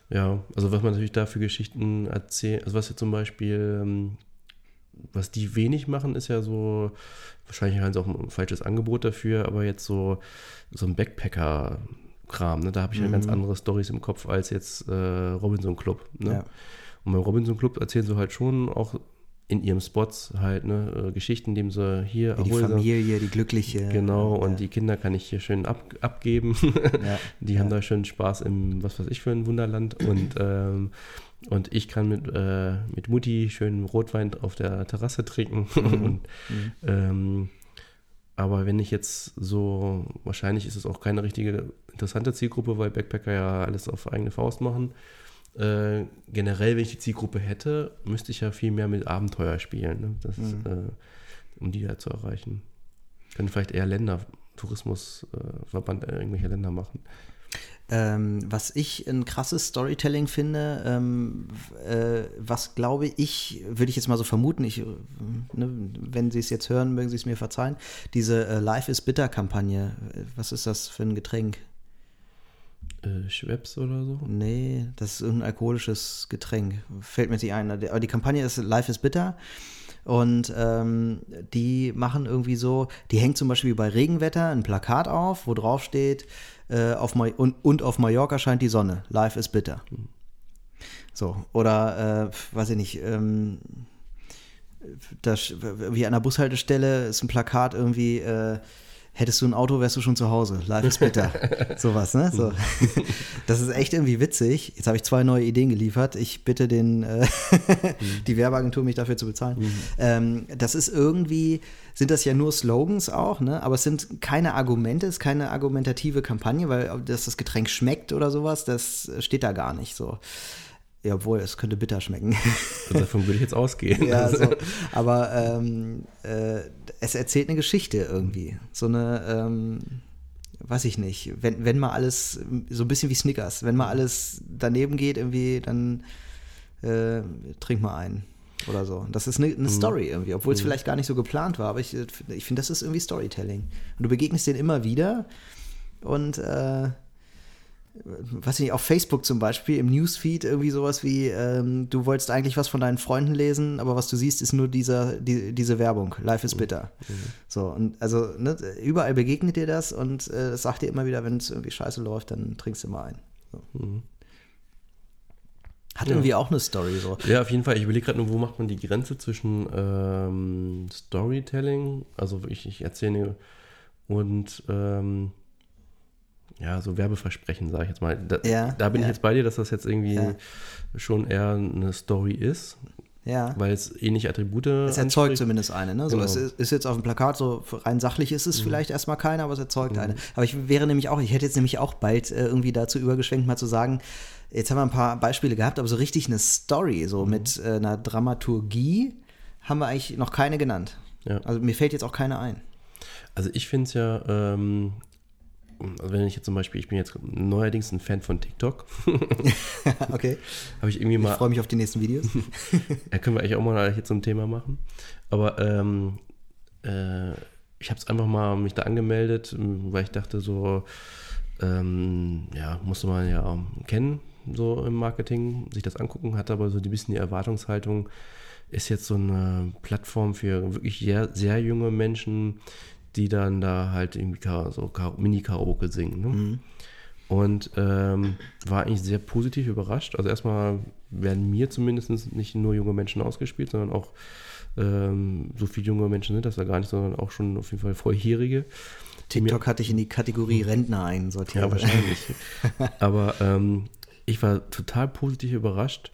Ja, also was man natürlich da für Geschichten erzählt, also was jetzt zum Beispiel, ähm, was die wenig machen, ist ja so, wahrscheinlich haben sie auch ein falsches Angebot dafür, aber jetzt so, so ein Backpacker-Kram, ne? da habe ich ja ganz andere Stories im Kopf als jetzt äh, Robinson Club. Ne? Ja. Und beim Robinson Club erzählen sie halt schon auch in ihren Spots halt ne, äh, Geschichten, indem sie hier die erholsam- Familie, die glückliche. Genau, und ja. die Kinder kann ich hier schön ab, abgeben. Ja. Die haben da schön Spaß im, was weiß ich, für ein Wunderland. Und, ähm, und ich kann mit, äh, mit Mutti schön Rotwein auf der Terrasse trinken. und, ähm, aber wenn ich jetzt so, wahrscheinlich ist es auch keine richtige interessante Zielgruppe, weil Backpacker ja alles auf eigene Faust machen. Äh, generell, wenn ich die Zielgruppe hätte, müsste ich ja viel mehr mit Abenteuer spielen, ne? das, äh, um die da zu erreichen. Können vielleicht eher Länder, Tourismusverband äh, irgendwelche Länder machen. Ähm, was ich ein krasses Storytelling finde, ähm, äh, was glaube ich, würde ich jetzt mal so vermuten, ich, äh, ne, wenn Sie es jetzt hören, mögen Sie es mir verzeihen, diese äh, Life is Bitter Kampagne, was ist das für ein Getränk? Äh, Schweppes oder so? Nee, das ist irgendein alkoholisches Getränk. Fällt mir nicht ein. Aber die Kampagne ist Life is Bitter. Und ähm, die machen irgendwie so, die hängt zum Beispiel bei Regenwetter ein Plakat auf, wo drauf steht, äh, auf Ma und, und auf Mallorca scheint die Sonne, life is bitter. So, oder, äh, weiß ich nicht, ähm, das, wie an der Bushaltestelle ist ein Plakat irgendwie, äh, hättest du ein Auto, wärst du schon zu Hause. Life is bitter. Sowas, ne? So. Das ist echt irgendwie witzig. Jetzt habe ich zwei neue Ideen geliefert. Ich bitte den, äh, die Werbeagentur, mich dafür zu bezahlen. Mhm. Ähm, das ist irgendwie, sind das ja nur Slogans auch, ne? Aber es sind keine Argumente, es ist keine argumentative Kampagne, weil dass das Getränk schmeckt oder sowas, das steht da gar nicht so. Ja, obwohl, es könnte bitter schmecken. Also davon würde ich jetzt ausgehen. ja, so. Aber ähm, äh, es erzählt eine Geschichte irgendwie. So eine, ähm, weiß ich nicht, wenn, wenn mal alles, so ein bisschen wie Snickers, wenn mal alles daneben geht, irgendwie, dann äh, trink mal ein oder so. Das ist eine, eine mhm. Story irgendwie, obwohl es mhm. vielleicht gar nicht so geplant war, aber ich, ich finde, das ist irgendwie Storytelling. Und du begegnest den immer wieder und äh, weiß nicht, auf Facebook zum Beispiel, im Newsfeed irgendwie sowas wie, ähm, du wolltest eigentlich was von deinen Freunden lesen, aber was du siehst, ist nur dieser, die, diese Werbung, Life is bitter. Mhm. So, und also ne, überall begegnet dir das und äh, das sagt dir immer wieder, wenn es irgendwie scheiße läuft, dann trinkst du mal ein. So. Mhm. Hat ja. irgendwie auch eine Story so. Ja, auf jeden Fall. Ich überlege gerade nur, wo macht man die Grenze zwischen ähm, Storytelling, also ich, ich erzähle und ähm, ja, so Werbeversprechen, sage ich jetzt mal. Da, ja, da bin ja. ich jetzt bei dir, dass das jetzt irgendwie ja. schon eher eine Story ist. Ja. Weil es ähnliche Attribute. Es erzeugt anspricht. zumindest eine. Ne? So, genau. Es ist jetzt auf dem Plakat so rein sachlich ist es mhm. vielleicht erstmal keine, aber es erzeugt mhm. eine. Aber ich wäre nämlich auch, ich hätte jetzt nämlich auch bald äh, irgendwie dazu übergeschwenkt, mal zu sagen, jetzt haben wir ein paar Beispiele gehabt, aber so richtig eine Story, so mhm. mit äh, einer Dramaturgie, haben wir eigentlich noch keine genannt. Ja. Also mir fällt jetzt auch keine ein. Also ich finde es ja, ähm, also wenn ich jetzt zum Beispiel, ich bin jetzt neuerdings ein Fan von TikTok. okay. Habe ich irgendwie mal. Ich freue mich auf die nächsten Videos. ja, können wir eigentlich auch mal so ein Thema machen. Aber ähm, äh, ich habe es einfach mal mich da angemeldet, weil ich dachte so, ähm, ja, musste man ja kennen, so im Marketing, sich das angucken, hatte aber so ein bisschen die Erwartungshaltung, ist jetzt so eine Plattform für wirklich sehr, sehr junge Menschen, die dann da halt irgendwie so Mini-Karaoke singen. Ne? Mhm. Und ähm, war eigentlich sehr positiv überrascht. Also erstmal werden mir zumindest nicht nur junge Menschen ausgespielt, sondern auch ähm, so viele junge Menschen sind das da gar nicht, sondern auch schon auf jeden Fall Vorjährige. TikTok hatte ich in die Kategorie Rentner einsortiert. Ja, wahrscheinlich. Aber ähm, ich war total positiv überrascht.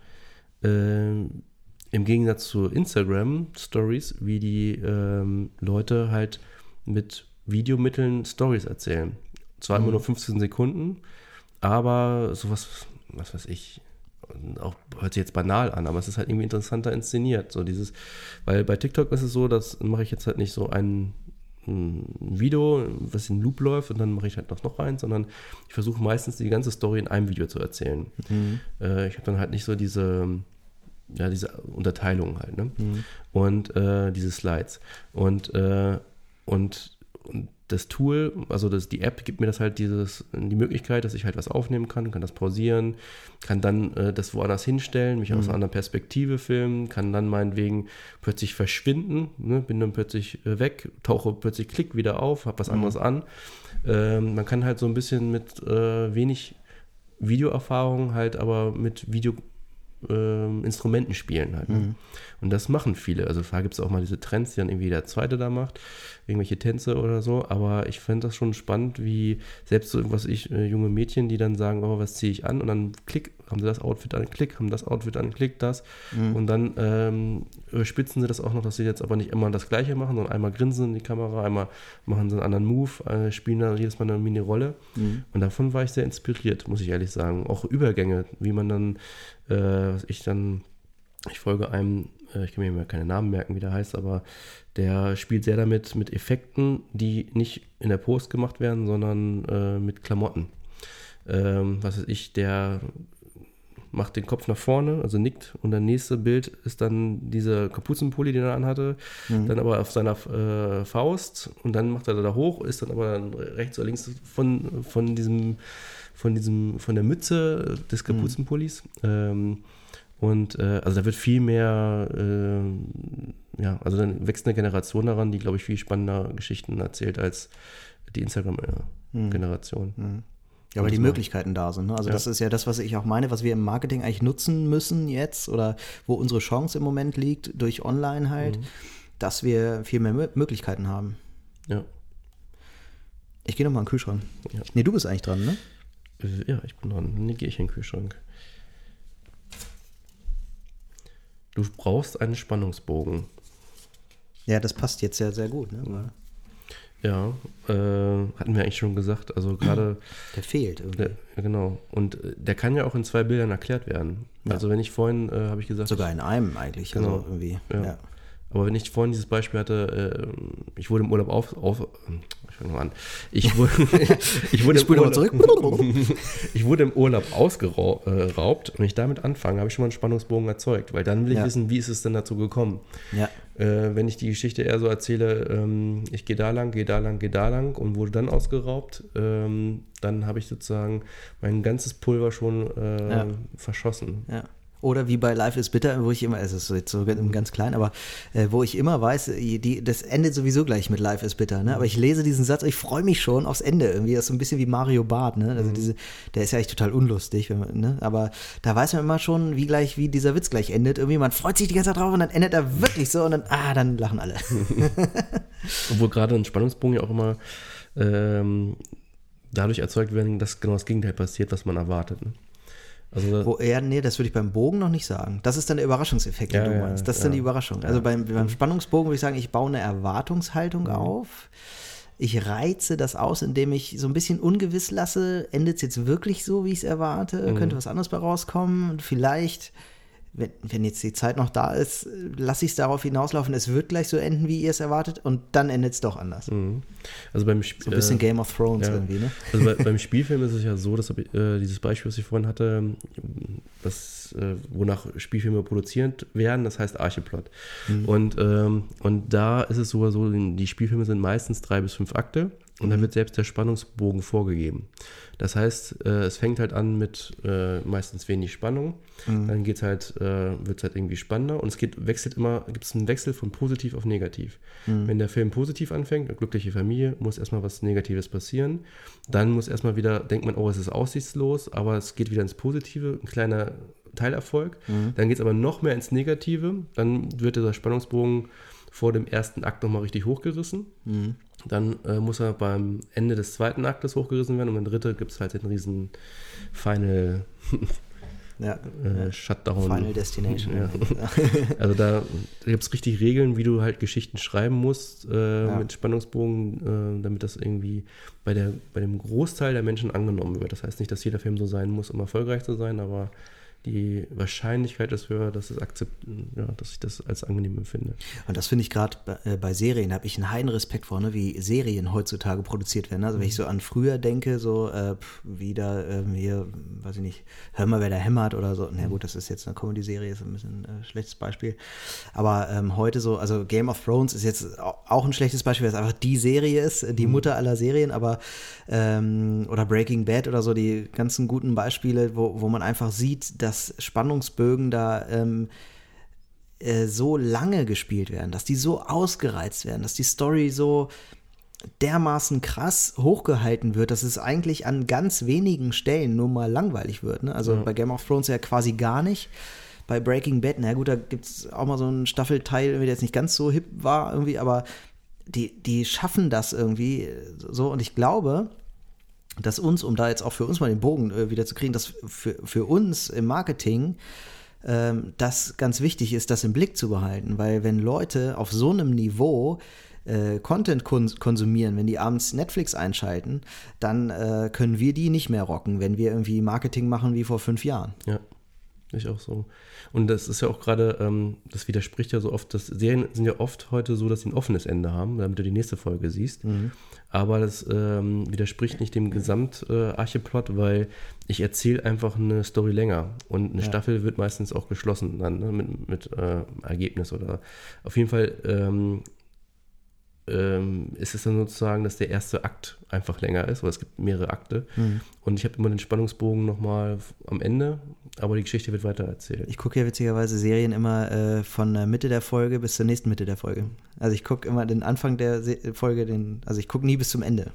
Ähm, Im Gegensatz zu Instagram Stories, wie die ähm, Leute halt mit Videomitteln Stories erzählen. Zwar mhm. immer nur 15 Sekunden, aber sowas, was weiß ich, auch hört sich jetzt banal an, aber es ist halt irgendwie interessanter inszeniert. So dieses, weil bei TikTok ist es so, das mache ich jetzt halt nicht so ein, ein Video, was in Loop läuft und dann mache ich halt noch, noch eins, sondern ich versuche meistens die ganze Story in einem Video zu erzählen. Mhm. Äh, ich habe dann halt nicht so diese, ja, diese Unterteilung halt, ne? Mhm. Und äh, diese Slides. Und äh, und, und das Tool, also das, die App gibt mir das halt dieses, die Möglichkeit, dass ich halt was aufnehmen kann, kann das pausieren, kann dann äh, das woanders hinstellen, mich mhm. aus einer anderen Perspektive filmen, kann dann meinetwegen plötzlich verschwinden, ne, bin dann plötzlich äh, weg, tauche plötzlich Klick wieder auf, habe was mhm. anderes an. Ähm, man kann halt so ein bisschen mit äh, wenig Videoerfahrung halt aber mit Video äh, Instrumenten spielen halt. Ne? Mhm. Und das machen viele. Also da gibt es auch mal diese Trends, die dann irgendwie der Zweite da macht, irgendwelche Tänze oder so. Aber ich fände das schon spannend, wie selbst so was ich, äh, junge Mädchen, die dann sagen, oh, was ziehe ich an? Und dann klick, haben sie das Outfit an, klick, haben das Outfit an, klick, das. Mhm. Und dann ähm, spitzen sie das auch noch, dass sie jetzt aber nicht immer das Gleiche machen, sondern einmal grinsen in die Kamera, einmal machen sie einen anderen Move, äh, spielen da jedes Mal eine Mini-Rolle. Mhm. Und davon war ich sehr inspiriert, muss ich ehrlich sagen. Auch Übergänge, wie man dann, äh, was ich dann, ich folge einem, äh, ich kann mir keine Namen merken, wie der heißt, aber der spielt sehr damit mit Effekten, die nicht in der Post gemacht werden, sondern äh, mit Klamotten. ähm, was weiß ich, der macht den Kopf nach vorne, also nickt und das nächste Bild ist dann dieser Kapuzenpulli, den er anhatte, mhm. dann aber auf seiner äh, Faust und dann macht er da hoch, ist dann aber dann rechts oder links von, von diesem, von diesem, von der Mütze des mhm. Kapuzenpullis. Mhm. Ähm, und äh, also da wird viel mehr, äh, ja, also dann wächst eine Generation daran, die, glaube ich, viel spannender Geschichten erzählt als die Instagram-Generation. Mhm. Mhm. Ja, weil die Möglichkeiten da sind. Ne? Also ja. das ist ja das, was ich auch meine, was wir im Marketing eigentlich nutzen müssen jetzt oder wo unsere Chance im Moment liegt, durch Online halt, mhm. dass wir viel mehr Möglichkeiten haben. Ja. Ich gehe nochmal in den Kühlschrank. Ja. Nee, du bist eigentlich dran, ne? Ja, ich bin dran. Dann gehe ich in den Kühlschrank. Du brauchst einen Spannungsbogen. Ja, das passt jetzt ja sehr gut, ne? Ja, äh, hatten wir eigentlich schon gesagt. Also gerade. Der fehlt irgendwie. Der, genau. Und äh, der kann ja auch in zwei Bildern erklärt werden. Ja. Also wenn ich vorhin, äh, habe ich gesagt. Sogar in einem eigentlich. Genau. Also irgendwie. Ja. ja. Aber wenn ich vorhin dieses Beispiel hatte, äh, ich wurde im Urlaub auf, auf ich fange an. Ich wurde, ich wurde, ich im Urlaub, zurück. ich wurde im Urlaub ausgeraubt äh, und ich damit anfange, habe ich schon mal einen Spannungsbogen erzeugt, weil dann will ich ja. wissen, wie ist es denn dazu gekommen. Ja. Äh, wenn ich die Geschichte eher so erzähle, ähm, ich gehe da lang, gehe da lang, gehe da lang und wurde dann ausgeraubt, ähm, dann habe ich sozusagen mein ganzes Pulver schon äh, ja. verschossen. Ja. Oder wie bei Life is Bitter, wo ich immer, es ist jetzt so ganz klein, aber äh, wo ich immer weiß, die, das endet sowieso gleich mit Life is Bitter, ne? Aber ich lese diesen Satz, ich freue mich schon aufs Ende irgendwie. Das ist so ein bisschen wie Mario Barth, ne? Also mhm. diese, der ist ja echt total unlustig, man, ne? Aber da weiß man immer schon, wie gleich, wie dieser Witz gleich endet. Irgendwie, man freut sich die ganze Zeit drauf und dann endet er wirklich so und dann, ah, dann lachen alle. Obwohl gerade ein Spannungsbogen ja auch immer ähm, dadurch erzeugt werden, dass genau das Gegenteil passiert, was man erwartet. Ne? Also Wo er, nee, das würde ich beim Bogen noch nicht sagen. Das ist dann der Überraschungseffekt, den ja, du meinst. Das ist ja. dann die Überraschung. Also beim, beim Spannungsbogen würde ich sagen, ich baue eine Erwartungshaltung mhm. auf. Ich reize das aus, indem ich so ein bisschen ungewiss lasse, endet es jetzt wirklich so, wie ich es erwarte? Mhm. Könnte was anderes bei rauskommen? Und vielleicht wenn, wenn jetzt die Zeit noch da ist, lasse ich es darauf hinauslaufen, es wird gleich so enden, wie ihr es erwartet, und dann endet es doch anders. Mhm. Also beim so ein bisschen äh, Game of Thrones ja. irgendwie, ne? Also bei, beim Spielfilm ist es ja so, dass äh, dieses Beispiel, was ich vorhin hatte, das, äh, wonach Spielfilme produziert werden, das heißt Archeplot. Mhm. Und, ähm, und da ist es sogar so, die Spielfilme sind meistens drei bis fünf Akte. Und dann mhm. wird selbst der Spannungsbogen vorgegeben. Das heißt, äh, es fängt halt an mit äh, meistens wenig Spannung. Mhm. Dann geht's halt, äh, wird es halt irgendwie spannender und es geht, wechselt immer, gibt es einen Wechsel von positiv auf negativ. Mhm. Wenn der Film positiv anfängt, eine glückliche Familie, muss erstmal was Negatives passieren. Dann muss erstmal wieder, denkt man, oh, es ist aussichtslos, aber es geht wieder ins Positive, ein kleiner Teilerfolg. Mhm. Dann geht es aber noch mehr ins Negative. Dann wird dieser Spannungsbogen vor dem ersten Akt nochmal richtig hochgerissen. Dann äh, muss er beim Ende des zweiten Aktes hochgerissen werden und im dritten gibt es halt den riesen Final ja, äh, Shutdown. Final Destination. Ja. also da gibt es richtig Regeln, wie du halt Geschichten schreiben musst äh, ja. mit Spannungsbogen, äh, damit das irgendwie bei, der, bei dem Großteil der Menschen angenommen wird. Das heißt nicht, dass jeder Film so sein muss, um erfolgreich zu sein, aber die Wahrscheinlichkeit ist höher, dass, es akzept, ja, dass ich das als angenehm empfinde. Und das finde ich gerade bei, äh, bei, Serien, da habe ich einen heiden Respekt vor, ne, wie Serien heutzutage produziert werden. Also wenn ich so an früher denke, so äh, wie da äh, hier, weiß ich nicht, hör mal, wer da hämmert oder so. Na gut, das ist jetzt eine Comedy-Serie, ist ein bisschen ein äh, schlechtes Beispiel. Aber ähm, heute so, also Game of Thrones ist jetzt auch ein schlechtes Beispiel, weil es einfach die Serie ist, die mhm. Mutter aller Serien, aber ähm, oder Breaking Bad oder so, die ganzen guten Beispiele, wo, wo man einfach sieht, dass dass Spannungsbögen da ähm, äh, so lange gespielt werden, dass die so ausgereizt werden, dass die Story so dermaßen krass hochgehalten wird, dass es eigentlich an ganz wenigen Stellen nur mal langweilig wird. Ne? Also ja. bei Game of Thrones ja quasi gar nicht. Bei Breaking Bad, na gut, da gibt es auch mal so einen Staffelteil, der jetzt nicht ganz so hip war irgendwie, aber die, die schaffen das irgendwie so. Und ich glaube, dass uns, um da jetzt auch für uns mal den Bogen äh, wieder zu kriegen, dass für, für uns im Marketing ähm, das ganz wichtig ist, das im Blick zu behalten, weil wenn Leute auf so einem Niveau äh, Content kons konsumieren, wenn die abends Netflix einschalten, dann äh, können wir die nicht mehr rocken, wenn wir irgendwie Marketing machen wie vor fünf Jahren. Ja. Ich auch so. Und das ist ja auch gerade, ähm, das widerspricht ja so oft, dass Serien sind ja oft heute so, dass sie ein offenes Ende haben, damit du die nächste Folge siehst. Mhm. Aber das ähm, widerspricht nicht dem Gesamtarcheplot, äh, weil ich erzähle einfach eine Story länger. Und eine ja. Staffel wird meistens auch geschlossen dann, ne, mit, mit äh, Ergebnis oder auf jeden Fall ähm, ähm, ist es dann sozusagen, dass der erste Akt einfach länger ist, weil es gibt mehrere Akte. Mhm. Und ich habe immer den Spannungsbogen nochmal am Ende, aber die Geschichte wird weiter erzählt. Ich gucke ja witzigerweise Serien immer äh, von der Mitte der Folge bis zur nächsten Mitte der Folge. Also ich gucke immer den Anfang der Se Folge, den, also ich gucke nie bis zum Ende.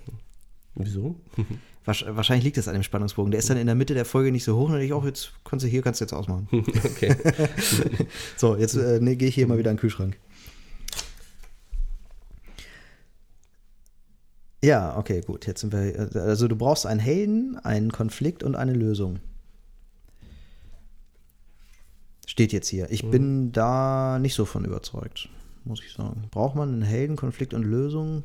Wieso? Wahrscheinlich liegt das an dem Spannungsbogen. Der ist dann in der Mitte der Folge nicht so hoch und ich auch, jetzt kannst du hier, kannst du jetzt ausmachen. okay. so, jetzt äh, nee, gehe ich hier mal wieder in den Kühlschrank. Ja, okay, gut. Jetzt sind wir. Also du brauchst einen Helden, einen Konflikt und eine Lösung. Steht jetzt hier. Ich mhm. bin da nicht so von überzeugt, muss ich sagen. Braucht man einen Helden, Konflikt und Lösung?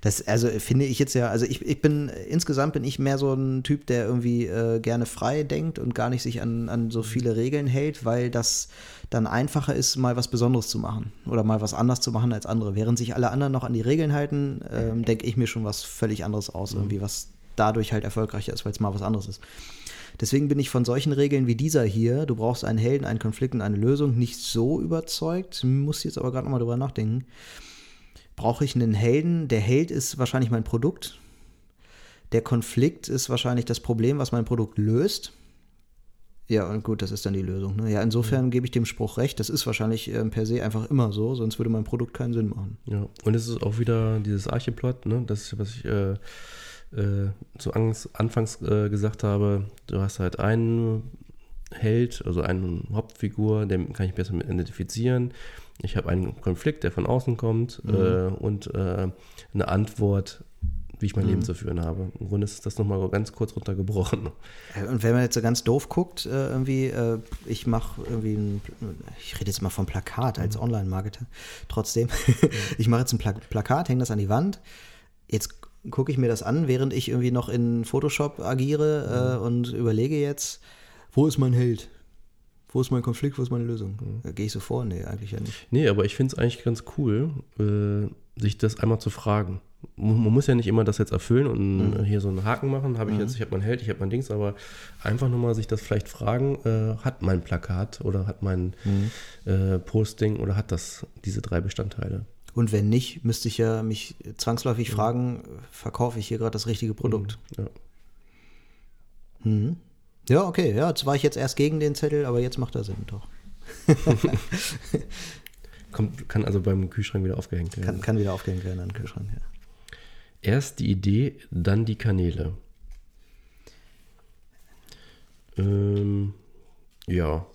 Das, also finde ich jetzt ja, also ich, ich bin, insgesamt bin ich mehr so ein Typ, der irgendwie äh, gerne frei denkt und gar nicht sich an, an so viele Regeln hält, weil das dann einfacher ist, mal was Besonderes zu machen oder mal was anders zu machen als andere. Während sich alle anderen noch an die Regeln halten, ähm, denke ich mir schon was völlig anderes aus, mhm. irgendwie, was dadurch halt erfolgreicher ist, weil es mal was anderes ist. Deswegen bin ich von solchen Regeln wie dieser hier, du brauchst einen Helden, einen Konflikt und eine Lösung, nicht so überzeugt. Muss jetzt aber gerade nochmal drüber nachdenken brauche ich einen Helden. Der Held ist wahrscheinlich mein Produkt. Der Konflikt ist wahrscheinlich das Problem, was mein Produkt löst. Ja, und gut, das ist dann die Lösung. Ne? Ja, insofern gebe ich dem Spruch recht. Das ist wahrscheinlich äh, per se einfach immer so, sonst würde mein Produkt keinen Sinn machen. Ja, und es ist auch wieder dieses Archeplot, ne? Das was ich äh, äh, zu Anfangs äh, gesagt habe. Du hast halt einen Held, also eine Hauptfigur, den kann ich besser mit identifizieren ich habe einen Konflikt, der von außen kommt mhm. äh, und äh, eine Antwort, wie ich mein mhm. Leben zu führen habe. Im Grunde ist das nochmal ganz kurz runtergebrochen. Und wenn man jetzt so ganz doof guckt, äh, irgendwie, äh, ich mache irgendwie ein, ich rede jetzt mal vom Plakat als mhm. Online-Marketer, trotzdem, ich mache jetzt ein Pla Plakat, hänge das an die Wand, jetzt gucke ich mir das an, während ich irgendwie noch in Photoshop agiere äh, und überlege jetzt, wo ist mein Held? wo ist mein Konflikt, wo ist meine Lösung? Mhm. Gehe ich so vor? Nee, eigentlich ja nicht. Nee, aber ich finde es eigentlich ganz cool, äh, sich das einmal zu fragen. Man muss ja nicht immer das jetzt erfüllen und mhm. hier so einen Haken machen. Habe ich mhm. jetzt, ich habe mein Held, ich habe mein Dings, aber einfach nur mal sich das vielleicht fragen, äh, hat mein Plakat oder hat mein mhm. äh, Posting oder hat das diese drei Bestandteile? Und wenn nicht, müsste ich ja mich zwangsläufig mhm. fragen, verkaufe ich hier gerade das richtige Produkt? Mhm. Ja. Mhm. Ja, okay, ja, jetzt war ich jetzt erst gegen den Zettel, aber jetzt macht er Sinn, doch. Kommt, kann also beim Kühlschrank wieder aufgehängt werden. Kann, kann wieder aufgehängt werden an den Kühlschrank, ja. Erst die Idee, dann die Kanäle. Ähm, ja.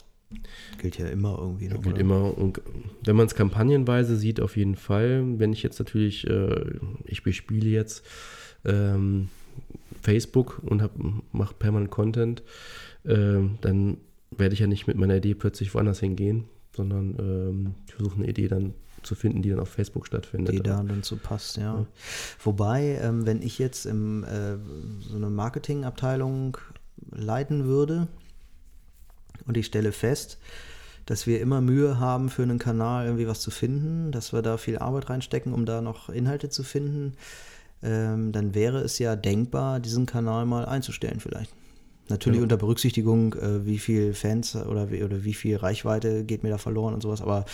Gilt ja immer irgendwie. Noch, Gilt oder? immer. Und wenn man es kampagnenweise sieht, auf jeden Fall. Wenn ich jetzt natürlich, äh, ich bespiele jetzt ähm, Facebook und mache permanent Content, äh, dann werde ich ja nicht mit meiner Idee plötzlich woanders hingehen, sondern ähm, ich versuche eine Idee dann zu finden, die dann auf Facebook stattfindet. Die da dann so passt, ja. ja. Wobei, ähm, wenn ich jetzt im, äh, so eine Marketingabteilung leiten würde und ich stelle fest, dass wir immer Mühe haben, für einen Kanal irgendwie was zu finden, dass wir da viel Arbeit reinstecken, um da noch Inhalte zu finden, ähm, dann wäre es ja denkbar, diesen Kanal mal einzustellen vielleicht. Natürlich ja. unter Berücksichtigung, äh, wie viel Fans oder wie, oder wie viel Reichweite geht mir da verloren und sowas. Aber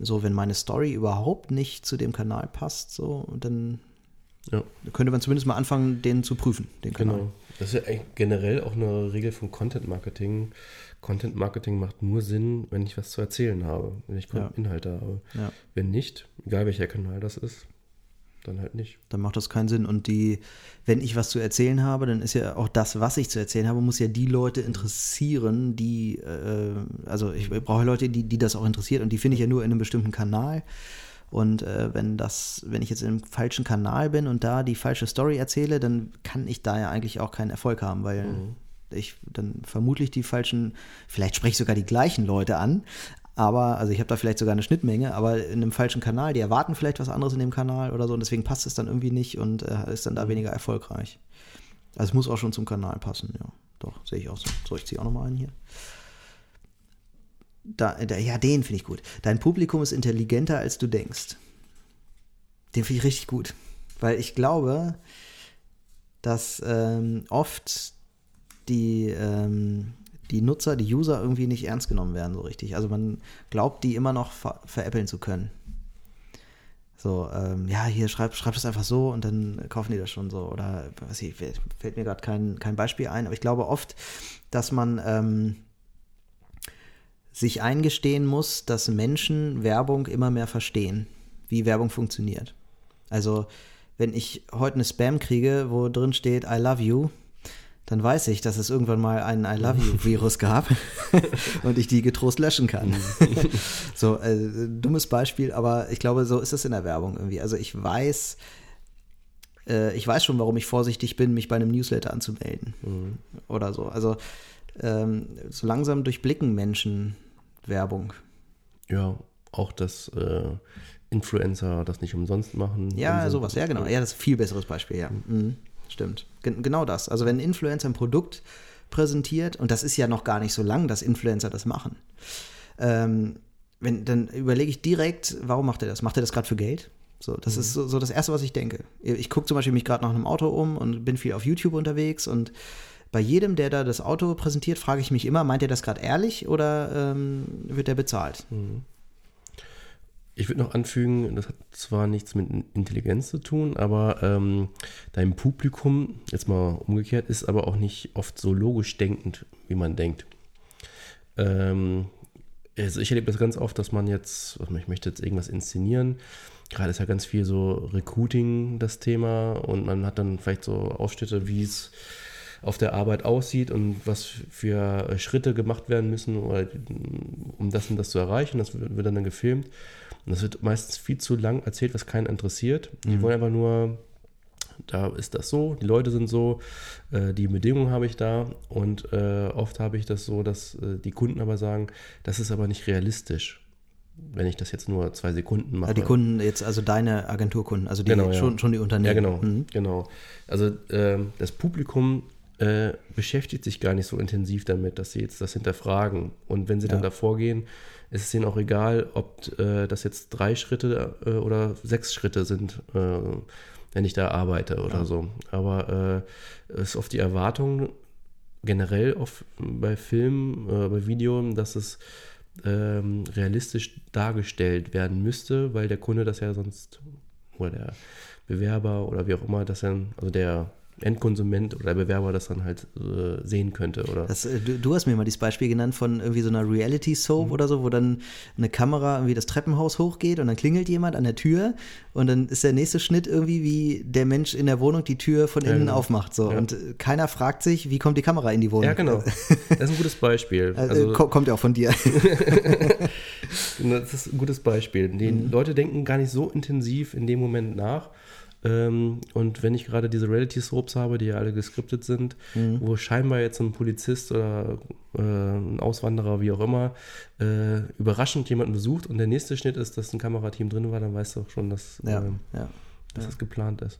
so, wenn meine Story überhaupt nicht zu dem Kanal passt, so, dann ja. könnte man zumindest mal anfangen, den zu prüfen, den Kanal. Genau. Das ist ja generell auch eine Regel von Content Marketing. Content Marketing macht nur Sinn, wenn ich was zu erzählen habe, wenn ich ja. Inhalte habe. Ja. Wenn nicht, egal welcher Kanal das ist, dann halt nicht. Dann macht das keinen Sinn. Und die, wenn ich was zu erzählen habe, dann ist ja auch das, was ich zu erzählen habe, muss ja die Leute interessieren, die, äh, also ich brauche Leute, die, die das auch interessiert und die finde ich ja nur in einem bestimmten Kanal. Und äh, wenn das, wenn ich jetzt in einem falschen Kanal bin und da die falsche Story erzähle, dann kann ich da ja eigentlich auch keinen Erfolg haben, weil mhm. Ich dann vermutlich die falschen, vielleicht spreche ich sogar die gleichen Leute an, aber, also ich habe da vielleicht sogar eine Schnittmenge, aber in einem falschen Kanal, die erwarten vielleicht was anderes in dem Kanal oder so und deswegen passt es dann irgendwie nicht und äh, ist dann da weniger erfolgreich. Also es muss auch schon zum Kanal passen, ja. Doch, sehe ich auch so. So, ich ziehe auch nochmal ein hier. da, da, ja, den finde ich gut. Dein Publikum ist intelligenter, als du denkst. Den finde ich richtig gut. Weil ich glaube, dass ähm, oft die, ähm, die Nutzer, die User irgendwie nicht ernst genommen werden so richtig. Also man glaubt, die immer noch ver veräppeln zu können. So, ähm, ja, hier schreib, schreib das einfach so und dann kaufen die das schon so. Oder was ich, fällt mir gerade kein, kein Beispiel ein, aber ich glaube oft, dass man ähm, sich eingestehen muss, dass Menschen Werbung immer mehr verstehen, wie Werbung funktioniert. Also, wenn ich heute eine Spam kriege, wo drin steht I love you, dann weiß ich, dass es irgendwann mal einen I Love You-Virus gab und ich die getrost löschen kann. so, äh, dummes Beispiel, aber ich glaube, so ist es in der Werbung irgendwie. Also ich weiß, äh, ich weiß schon, warum ich vorsichtig bin, mich bei einem Newsletter anzumelden mhm. oder so. Also ähm, so langsam durchblicken Menschen Werbung. Ja, auch das äh, Influencer das nicht umsonst machen. Ja, sowas, ja genau. Ja, das ist ein viel besseres Beispiel, ja. Mhm. Stimmt. Gen genau das. Also wenn ein Influencer ein Produkt präsentiert, und das ist ja noch gar nicht so lang, dass Influencer das machen, ähm, wenn, dann überlege ich direkt, warum macht er das? Macht er das gerade für Geld? So, das mhm. ist so, so, das Erste, was ich denke. Ich gucke zum Beispiel mich gerade nach einem Auto um und bin viel auf YouTube unterwegs und bei jedem, der da das Auto präsentiert, frage ich mich immer, meint er das gerade ehrlich oder ähm, wird er bezahlt? Mhm. Ich würde noch anfügen, das hat zwar nichts mit Intelligenz zu tun, aber ähm, dein Publikum, jetzt mal umgekehrt, ist aber auch nicht oft so logisch denkend, wie man denkt. Ähm, also ich erlebe das ganz oft, dass man jetzt, ich möchte jetzt irgendwas inszenieren. Gerade ist ja ganz viel so Recruiting das Thema und man hat dann vielleicht so Ausschnitte, wie es auf der Arbeit aussieht und was für Schritte gemacht werden müssen, um das und das zu erreichen. Das wird dann gefilmt. Und das wird meistens viel zu lang erzählt, was keinen interessiert. Die mhm. wollen einfach nur, da ist das so, die Leute sind so, äh, die Bedingungen habe ich da. Und äh, oft habe ich das so, dass äh, die Kunden aber sagen, das ist aber nicht realistisch wenn ich das jetzt nur zwei Sekunden mache. Die Kunden jetzt, also deine Agenturkunden, also die genau, schon, ja. schon die Unternehmen. Ja, genau. Mhm. genau. Also äh, das Publikum äh, beschäftigt sich gar nicht so intensiv damit, dass sie jetzt das hinterfragen. Und wenn sie ja. dann davor gehen, ist es ihnen auch egal, ob äh, das jetzt drei Schritte äh, oder sechs Schritte sind, äh, wenn ich da arbeite oder ja. so. Aber es äh, ist oft die Erwartung generell auf, bei Filmen, äh, bei Videos, dass es ähm, realistisch dargestellt werden müsste, weil der Kunde das ja sonst, oder der Bewerber oder wie auch immer, das dann, also der Endkonsument oder Bewerber das dann halt äh, sehen könnte. Oder? Das, äh, du, du, hast mir mal dieses Beispiel genannt von irgendwie so einer Reality-Soap mhm. oder so, wo dann eine Kamera irgendwie das Treppenhaus hochgeht und dann klingelt jemand an der Tür und dann ist der nächste Schnitt irgendwie, wie der Mensch in der Wohnung die Tür von innen genau. aufmacht. So. Ja. Und keiner fragt sich, wie kommt die Kamera in die Wohnung? Ja, genau. Das ist ein gutes Beispiel. Also, also, kommt ja auch von dir. das ist ein gutes Beispiel. Die mhm. Leute denken gar nicht so intensiv in dem Moment nach ähm, und wenn ich gerade diese Reality-Soaps habe, die ja alle geskriptet sind, mhm. wo scheinbar jetzt ein Polizist oder äh, ein Auswanderer, wie auch immer, äh, überraschend jemanden besucht und der nächste Schnitt ist, dass ein Kamerateam drin war, dann weißt du auch schon, dass, ja, ähm, ja, dass ja. das geplant ist.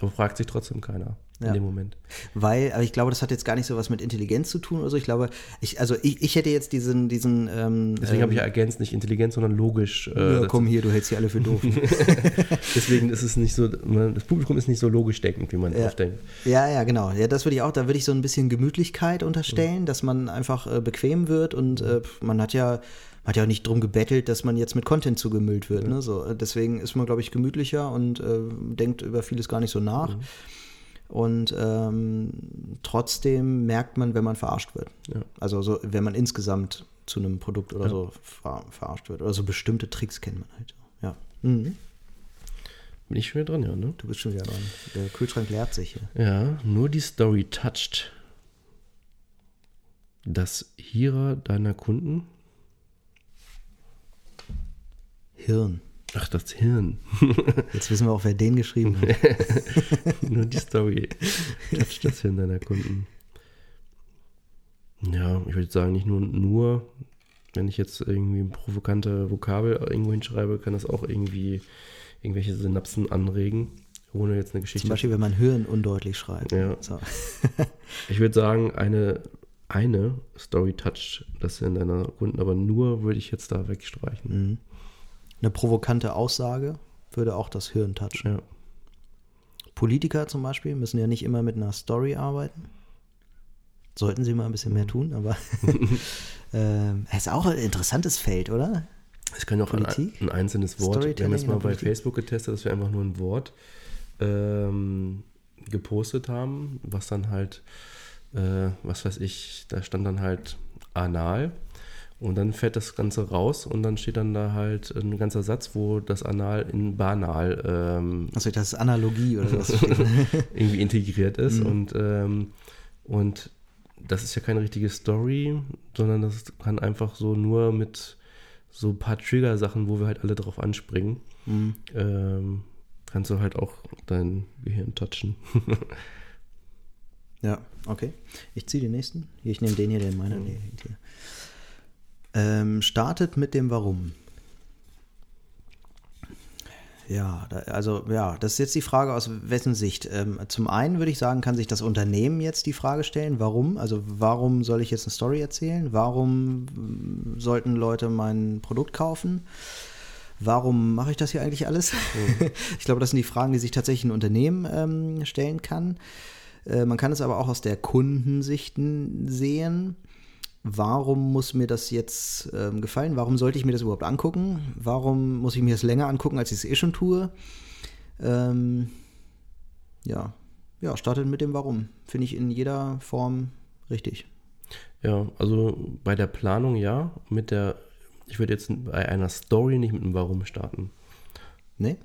Aber fragt sich trotzdem keiner in ja. dem Moment. Weil, aber ich glaube, das hat jetzt gar nicht so was mit Intelligenz zu tun oder so. Ich glaube, ich, also ich, ich hätte jetzt diesen, diesen ähm, Deswegen ähm, habe ich ja ergänzt, nicht Intelligenz, sondern logisch. Äh, ja, komm hier, du hältst sie alle für doof. Deswegen ist es nicht so, das Publikum ist nicht so logisch denkend, wie man ja. oft denkt. Ja, ja, genau. Ja, das würde ich auch, da würde ich so ein bisschen Gemütlichkeit unterstellen, mhm. dass man einfach äh, bequem wird und äh, man hat ja man hat ja auch nicht drum gebettelt, dass man jetzt mit Content zugemüllt wird. Ja. Ne? So, deswegen ist man, glaube ich, gemütlicher und äh, denkt über vieles gar nicht so nach. Mhm. Und ähm, trotzdem merkt man, wenn man verarscht wird. Ja. Also so, wenn man insgesamt zu einem Produkt oder ja. so ver verarscht wird. Oder so bestimmte Tricks kennt man halt. Ja. Mhm. Bin ich schon wieder dran, ja, ne? Du bist schon wieder dran. Der Kühlschrank leert sich hier. Ja, nur die Story toucht das Hierer deiner Kunden. Hirn. Ach, das Hirn. Jetzt wissen wir auch, wer den geschrieben hat. Nur die Story. Touch das Hirn deiner Kunden. Ja, ich würde sagen, nicht nur, nur, wenn ich jetzt irgendwie ein provokante Vokabel irgendwo hinschreibe, kann das auch irgendwie irgendwelche Synapsen anregen, ohne jetzt eine Geschichte. Zum Beispiel, wenn man Hirn undeutlich schreibt. Ja. So. ich würde sagen, eine eine Story Touch, das in deiner Runden, aber nur würde ich jetzt da wegstreichen. Mhm. Eine provokante Aussage würde auch das Hirn touchen. Ja. Politiker zum Beispiel müssen ja nicht immer mit einer Story arbeiten. Sollten sie mal ein bisschen mehr tun, aber ähm, ist auch ein interessantes Feld, oder? Es kann auch ein, Politik? ein einzelnes Wort. Wir haben jetzt mal bei Politik? Facebook getestet, dass wir einfach nur ein Wort ähm, gepostet haben, was dann halt, äh, was weiß ich, da stand dann halt anal. Und dann fällt das Ganze raus und dann steht dann da halt ein ganzer Satz, wo das Anal in banal ähm, Also das ist Analogie oder was? irgendwie integriert ist. Mhm. Und, ähm, und das ist ja keine richtige Story, sondern das kann einfach so nur mit so ein paar Trigger-Sachen, wo wir halt alle drauf anspringen, Mhm. ähm, kannst du halt auch dein Gehirn touchen. Ja, okay. Ich ziehe den nächsten. Hier, ich nehme den hier, den meiner. Nee, hängt hier. Ähm, startet mit dem Warum. Ja, da, also ja, das ist jetzt die Frage aus wessen Sicht. Ähm, zum einen würde ich sagen, kann sich das Unternehmen jetzt die Frage stellen, warum? Also warum soll ich jetzt eine Story erzählen? Warum sollten Leute mein Produkt kaufen? Warum mache ich das hier eigentlich alles? ich glaube, das sind die Fragen, die sich tatsächlich ein Unternehmen ähm, stellen kann. Äh, man kann es aber auch aus der Kundensicht sehen. Warum muss mir das jetzt ähm, gefallen? Warum sollte ich mir das überhaupt angucken? Warum muss ich mir das länger angucken, als ich es eh schon tue? Ähm, ja. ja, startet mit dem Warum. Finde ich in jeder Form richtig. Ja, also bei der Planung ja, mit der, ich würde jetzt bei einer Story nicht mit einem Warum starten. Ne?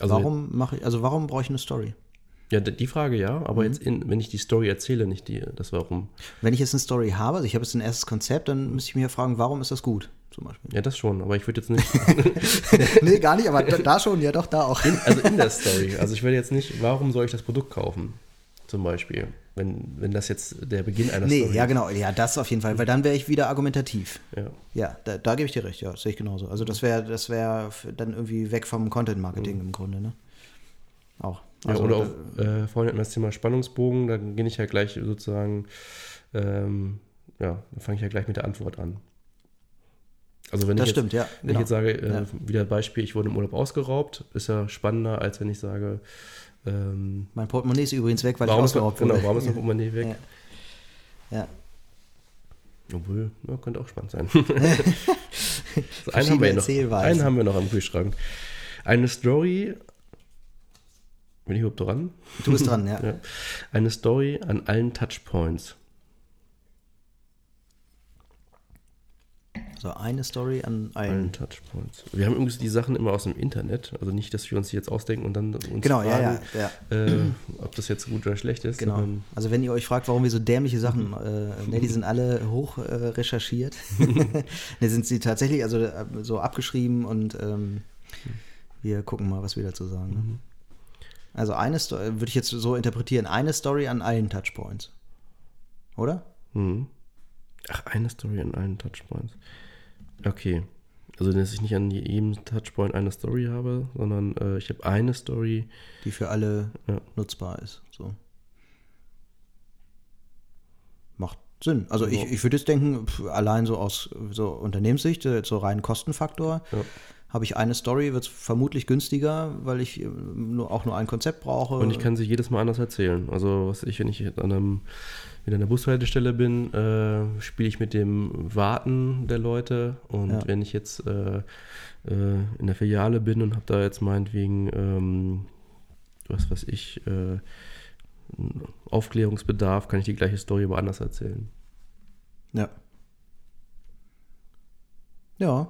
Also warum mache ich, also warum brauche ich eine Story? Ja, die Frage ja, Mhm. aber jetzt, in, wenn ich die Story erzähle, nicht die, das Warum. Wenn ich jetzt eine Story habe, also ich habe jetzt ein erstes Konzept, dann müsste ich mich ja fragen, warum ist das gut? Zum Beispiel. Ja, das schon, aber ich würde jetzt nicht, nee, gar nicht, aber da, schon, ja doch, da auch. in, also in der Story, also ich würde jetzt nicht, warum soll ich das Produkt kaufen? Zum Beispiel, wenn, wenn das jetzt der Beginn einer Nee, Story ja genau, ja, das auf jeden Fall, weil dann wäre ich wieder argumentativ. Ja. Ja, da, da gebe ich dir recht, ja, sehe ich genauso. Also das wäre das wäre dann irgendwie weg vom Content-Marketing im Grunde, ne? Auch. Ja, Also, oder auch, äh, vorhin hatten wir das Thema Spannungsbogen, da gehe ich ja gleich sozusagen, ähm, ja, dann fange ich ja gleich mit der Antwort an. Also wenn das ich jetzt, stimmt, ja. wenn Genau. ich jetzt sage, äh, Ja. wieder Beispiel, ich wurde im Urlaub ausgeraubt, ist ja spannender, als wenn ich sage, ähm, mein Portemonnaie ist übrigens weg, weil ich ausgeraubt genau, wurde. warum ist mein Portemonnaie weg? Ja. Ja. Obwohl, ja, könnte auch spannend sein. so, einen, haben wir noch, einen haben wir noch am Kühlschrank. Eine Story, bin ich überhaupt dran? Du bist dran, ja. Ja. Eine Story an allen Touchpoints. So eine Story an Allen allen. Touchpoints. Wir haben übrigens die Sachen immer aus dem Internet, also nicht, dass wir uns die jetzt ausdenken und dann uns Genau, ja, fragen, ja, ja. Äh, ob das jetzt gut oder schlecht ist. Genau. Also wenn ihr euch fragt, warum wir so dämliche Sachen, äh, ne, die sind alle hoch äh, recherchiert. ne, sind sie tatsächlich also äh, so abgeschrieben und ähm, wir gucken mal, was wir dazu sagen. Ne? Mhm. Also eine Story, würde ich jetzt so interpretieren, eine Story an allen Touchpoints. Oder? Mhm. Ach, eine Story an allen Touchpoints. Okay. Also, dass ich nicht an jedem Touchpoint eine Story habe, sondern äh, ich habe eine Story. Die für alle Ja. nutzbar ist. So. Macht Sinn. Also ich, Ja. ich würde jetzt denken, pf, allein so aus so Unternehmenssicht, äh, so rein Kostenfaktor, Ja. Habe ich eine Story, wird es vermutlich günstiger, weil ich äh, nur, auch nur ein Konzept brauche. Und ich kann sie jedes Mal anders erzählen. Also, was ich, wenn ich an einem, wieder an der Bushaltestelle bin, äh, spiele ich mit dem Warten der Leute. Und Ja. wenn ich jetzt äh, äh, in der Filiale bin und habe da jetzt meinetwegen, ähm, was weiß ich, äh, Aufklärungsbedarf, kann ich die gleiche Story aber anders erzählen. Ja. Ja,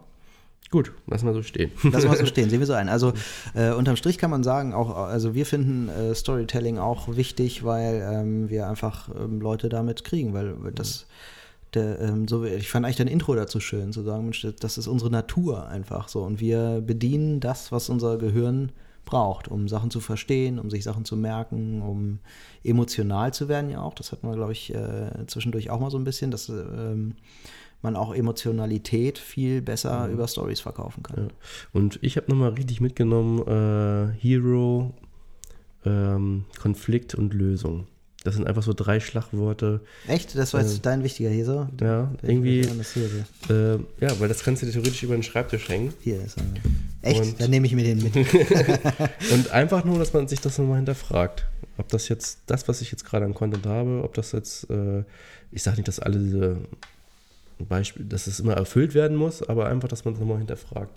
Gut, lassen wir so stehen. lassen wir so stehen, sehen wir so ein. Also äh, unterm Strich kann man sagen, auch, also wir finden äh, Storytelling auch wichtig, weil ähm, wir einfach ähm, Leute damit kriegen, weil das der, ähm, so, ich fand eigentlich dein Intro dazu schön, zu sagen, Mensch, das ist unsere Natur einfach so. Und wir bedienen das, was unser Gehirn braucht, um Sachen zu verstehen, um sich Sachen zu merken, um emotional zu werden ja auch. Das hatten wir, glaube ich, äh, zwischendurch auch mal so ein bisschen, dass ähm, man auch Emotionalität viel besser über Stories verkaufen kann. Ja. Und ich habe nochmal richtig mitgenommen, äh, Hero, ähm, Konflikt und Lösung. Das sind einfach so drei Schlagworte. Echt? Das war jetzt Ähm, dein wichtiger hier so? Ja, irgendwie. Äh, ja, weil das kannst du dir theoretisch über den Schreibtisch hängen. hier ist er. Echt? Und- Dann nehme ich mir den mit. Und einfach nur, dass man sich das nochmal hinterfragt. Ob das jetzt, das, was ich jetzt gerade an Content habe, ob das jetzt, äh, ich sage nicht, dass alle diese Beispiele, dass es immer erfüllt werden muss, aber einfach, dass man es nochmal hinterfragt.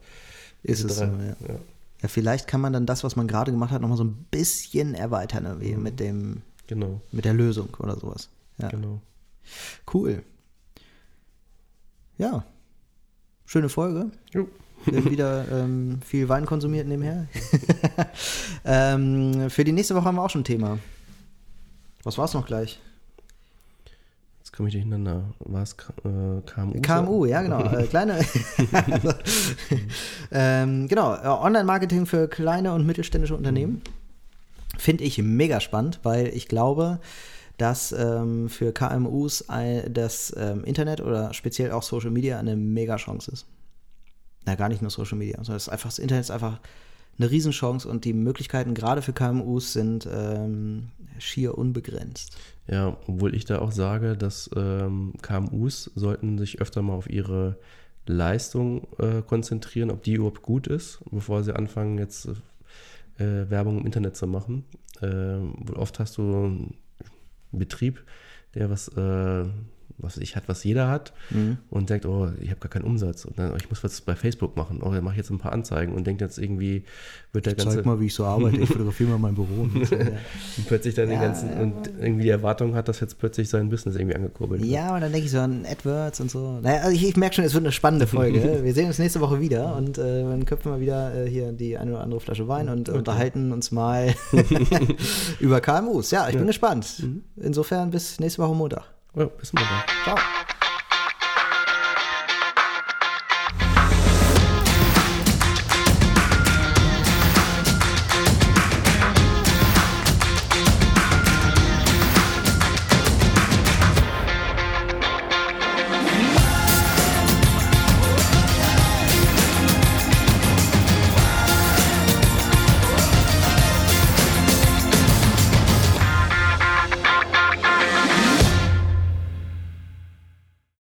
Ist es so, drei- ja. Ja, vielleicht kann man dann das, was man gerade gemacht hat, nochmal so ein bisschen erweitern, irgendwie mit dem, Genau, mit der Lösung oder sowas. Ja. genau. Cool. Ja. Schöne Folge. Jo. Wir haben wieder ähm, viel Wein konsumiert nebenher. ähm, für die nächste Woche haben wir auch schon ein Thema. Was war es noch gleich? Komme ich durcheinander. War es äh, KMU? KMU, ja genau. Äh, kleine. ähm, genau, äh, Online-Marketing für kleine und mittelständische Unternehmen. Finde ich mega spannend, weil ich glaube, dass ähm, für KMUs ein, das ähm, Internet oder speziell auch Social Media eine mega Chance ist. Na, gar nicht nur Social Media, sondern es ist einfach, das Internet ist einfach eine Riesenchance und die Möglichkeiten gerade für KMUs sind ähm, schier unbegrenzt. Ja, obwohl ich da auch sage, dass ähm, KMUs sollten sich öfter mal auf ihre Leistung äh, konzentrieren, ob die überhaupt gut ist, bevor sie anfangen, jetzt äh, Werbung im Internet zu machen. Äh, oft hast du einen Betrieb, der was, äh, was ich hat, was jeder hat Mhm. und denkt, oh, ich habe gar keinen Umsatz und dann, oh, ich muss was bei Facebook machen. Oh, dann mache ich jetzt ein paar Anzeigen und denkt jetzt irgendwie, wird der ganze Zeig mal, wie ich so arbeite. Ich fotografiere mal mein Büro. Und so, ja. und plötzlich dann den Ja, ganzen ja. und irgendwie die Erwartung hat, dass jetzt plötzlich sein Business irgendwie angekurbelt wird. Ja, aber dann denke ich so an AdWords und so. Naja, also ich, ich merke schon, es wird eine spannende Folge. Wir sehen uns nächste Woche wieder und äh, dann köpfen wir wieder äh, hier die eine oder andere Flasche Wein und unterhalten uns mal über KMUs. Ja, ich bin gespannt. Insofern bis nächste Woche Montag. Ja, bis Montag. Ciao.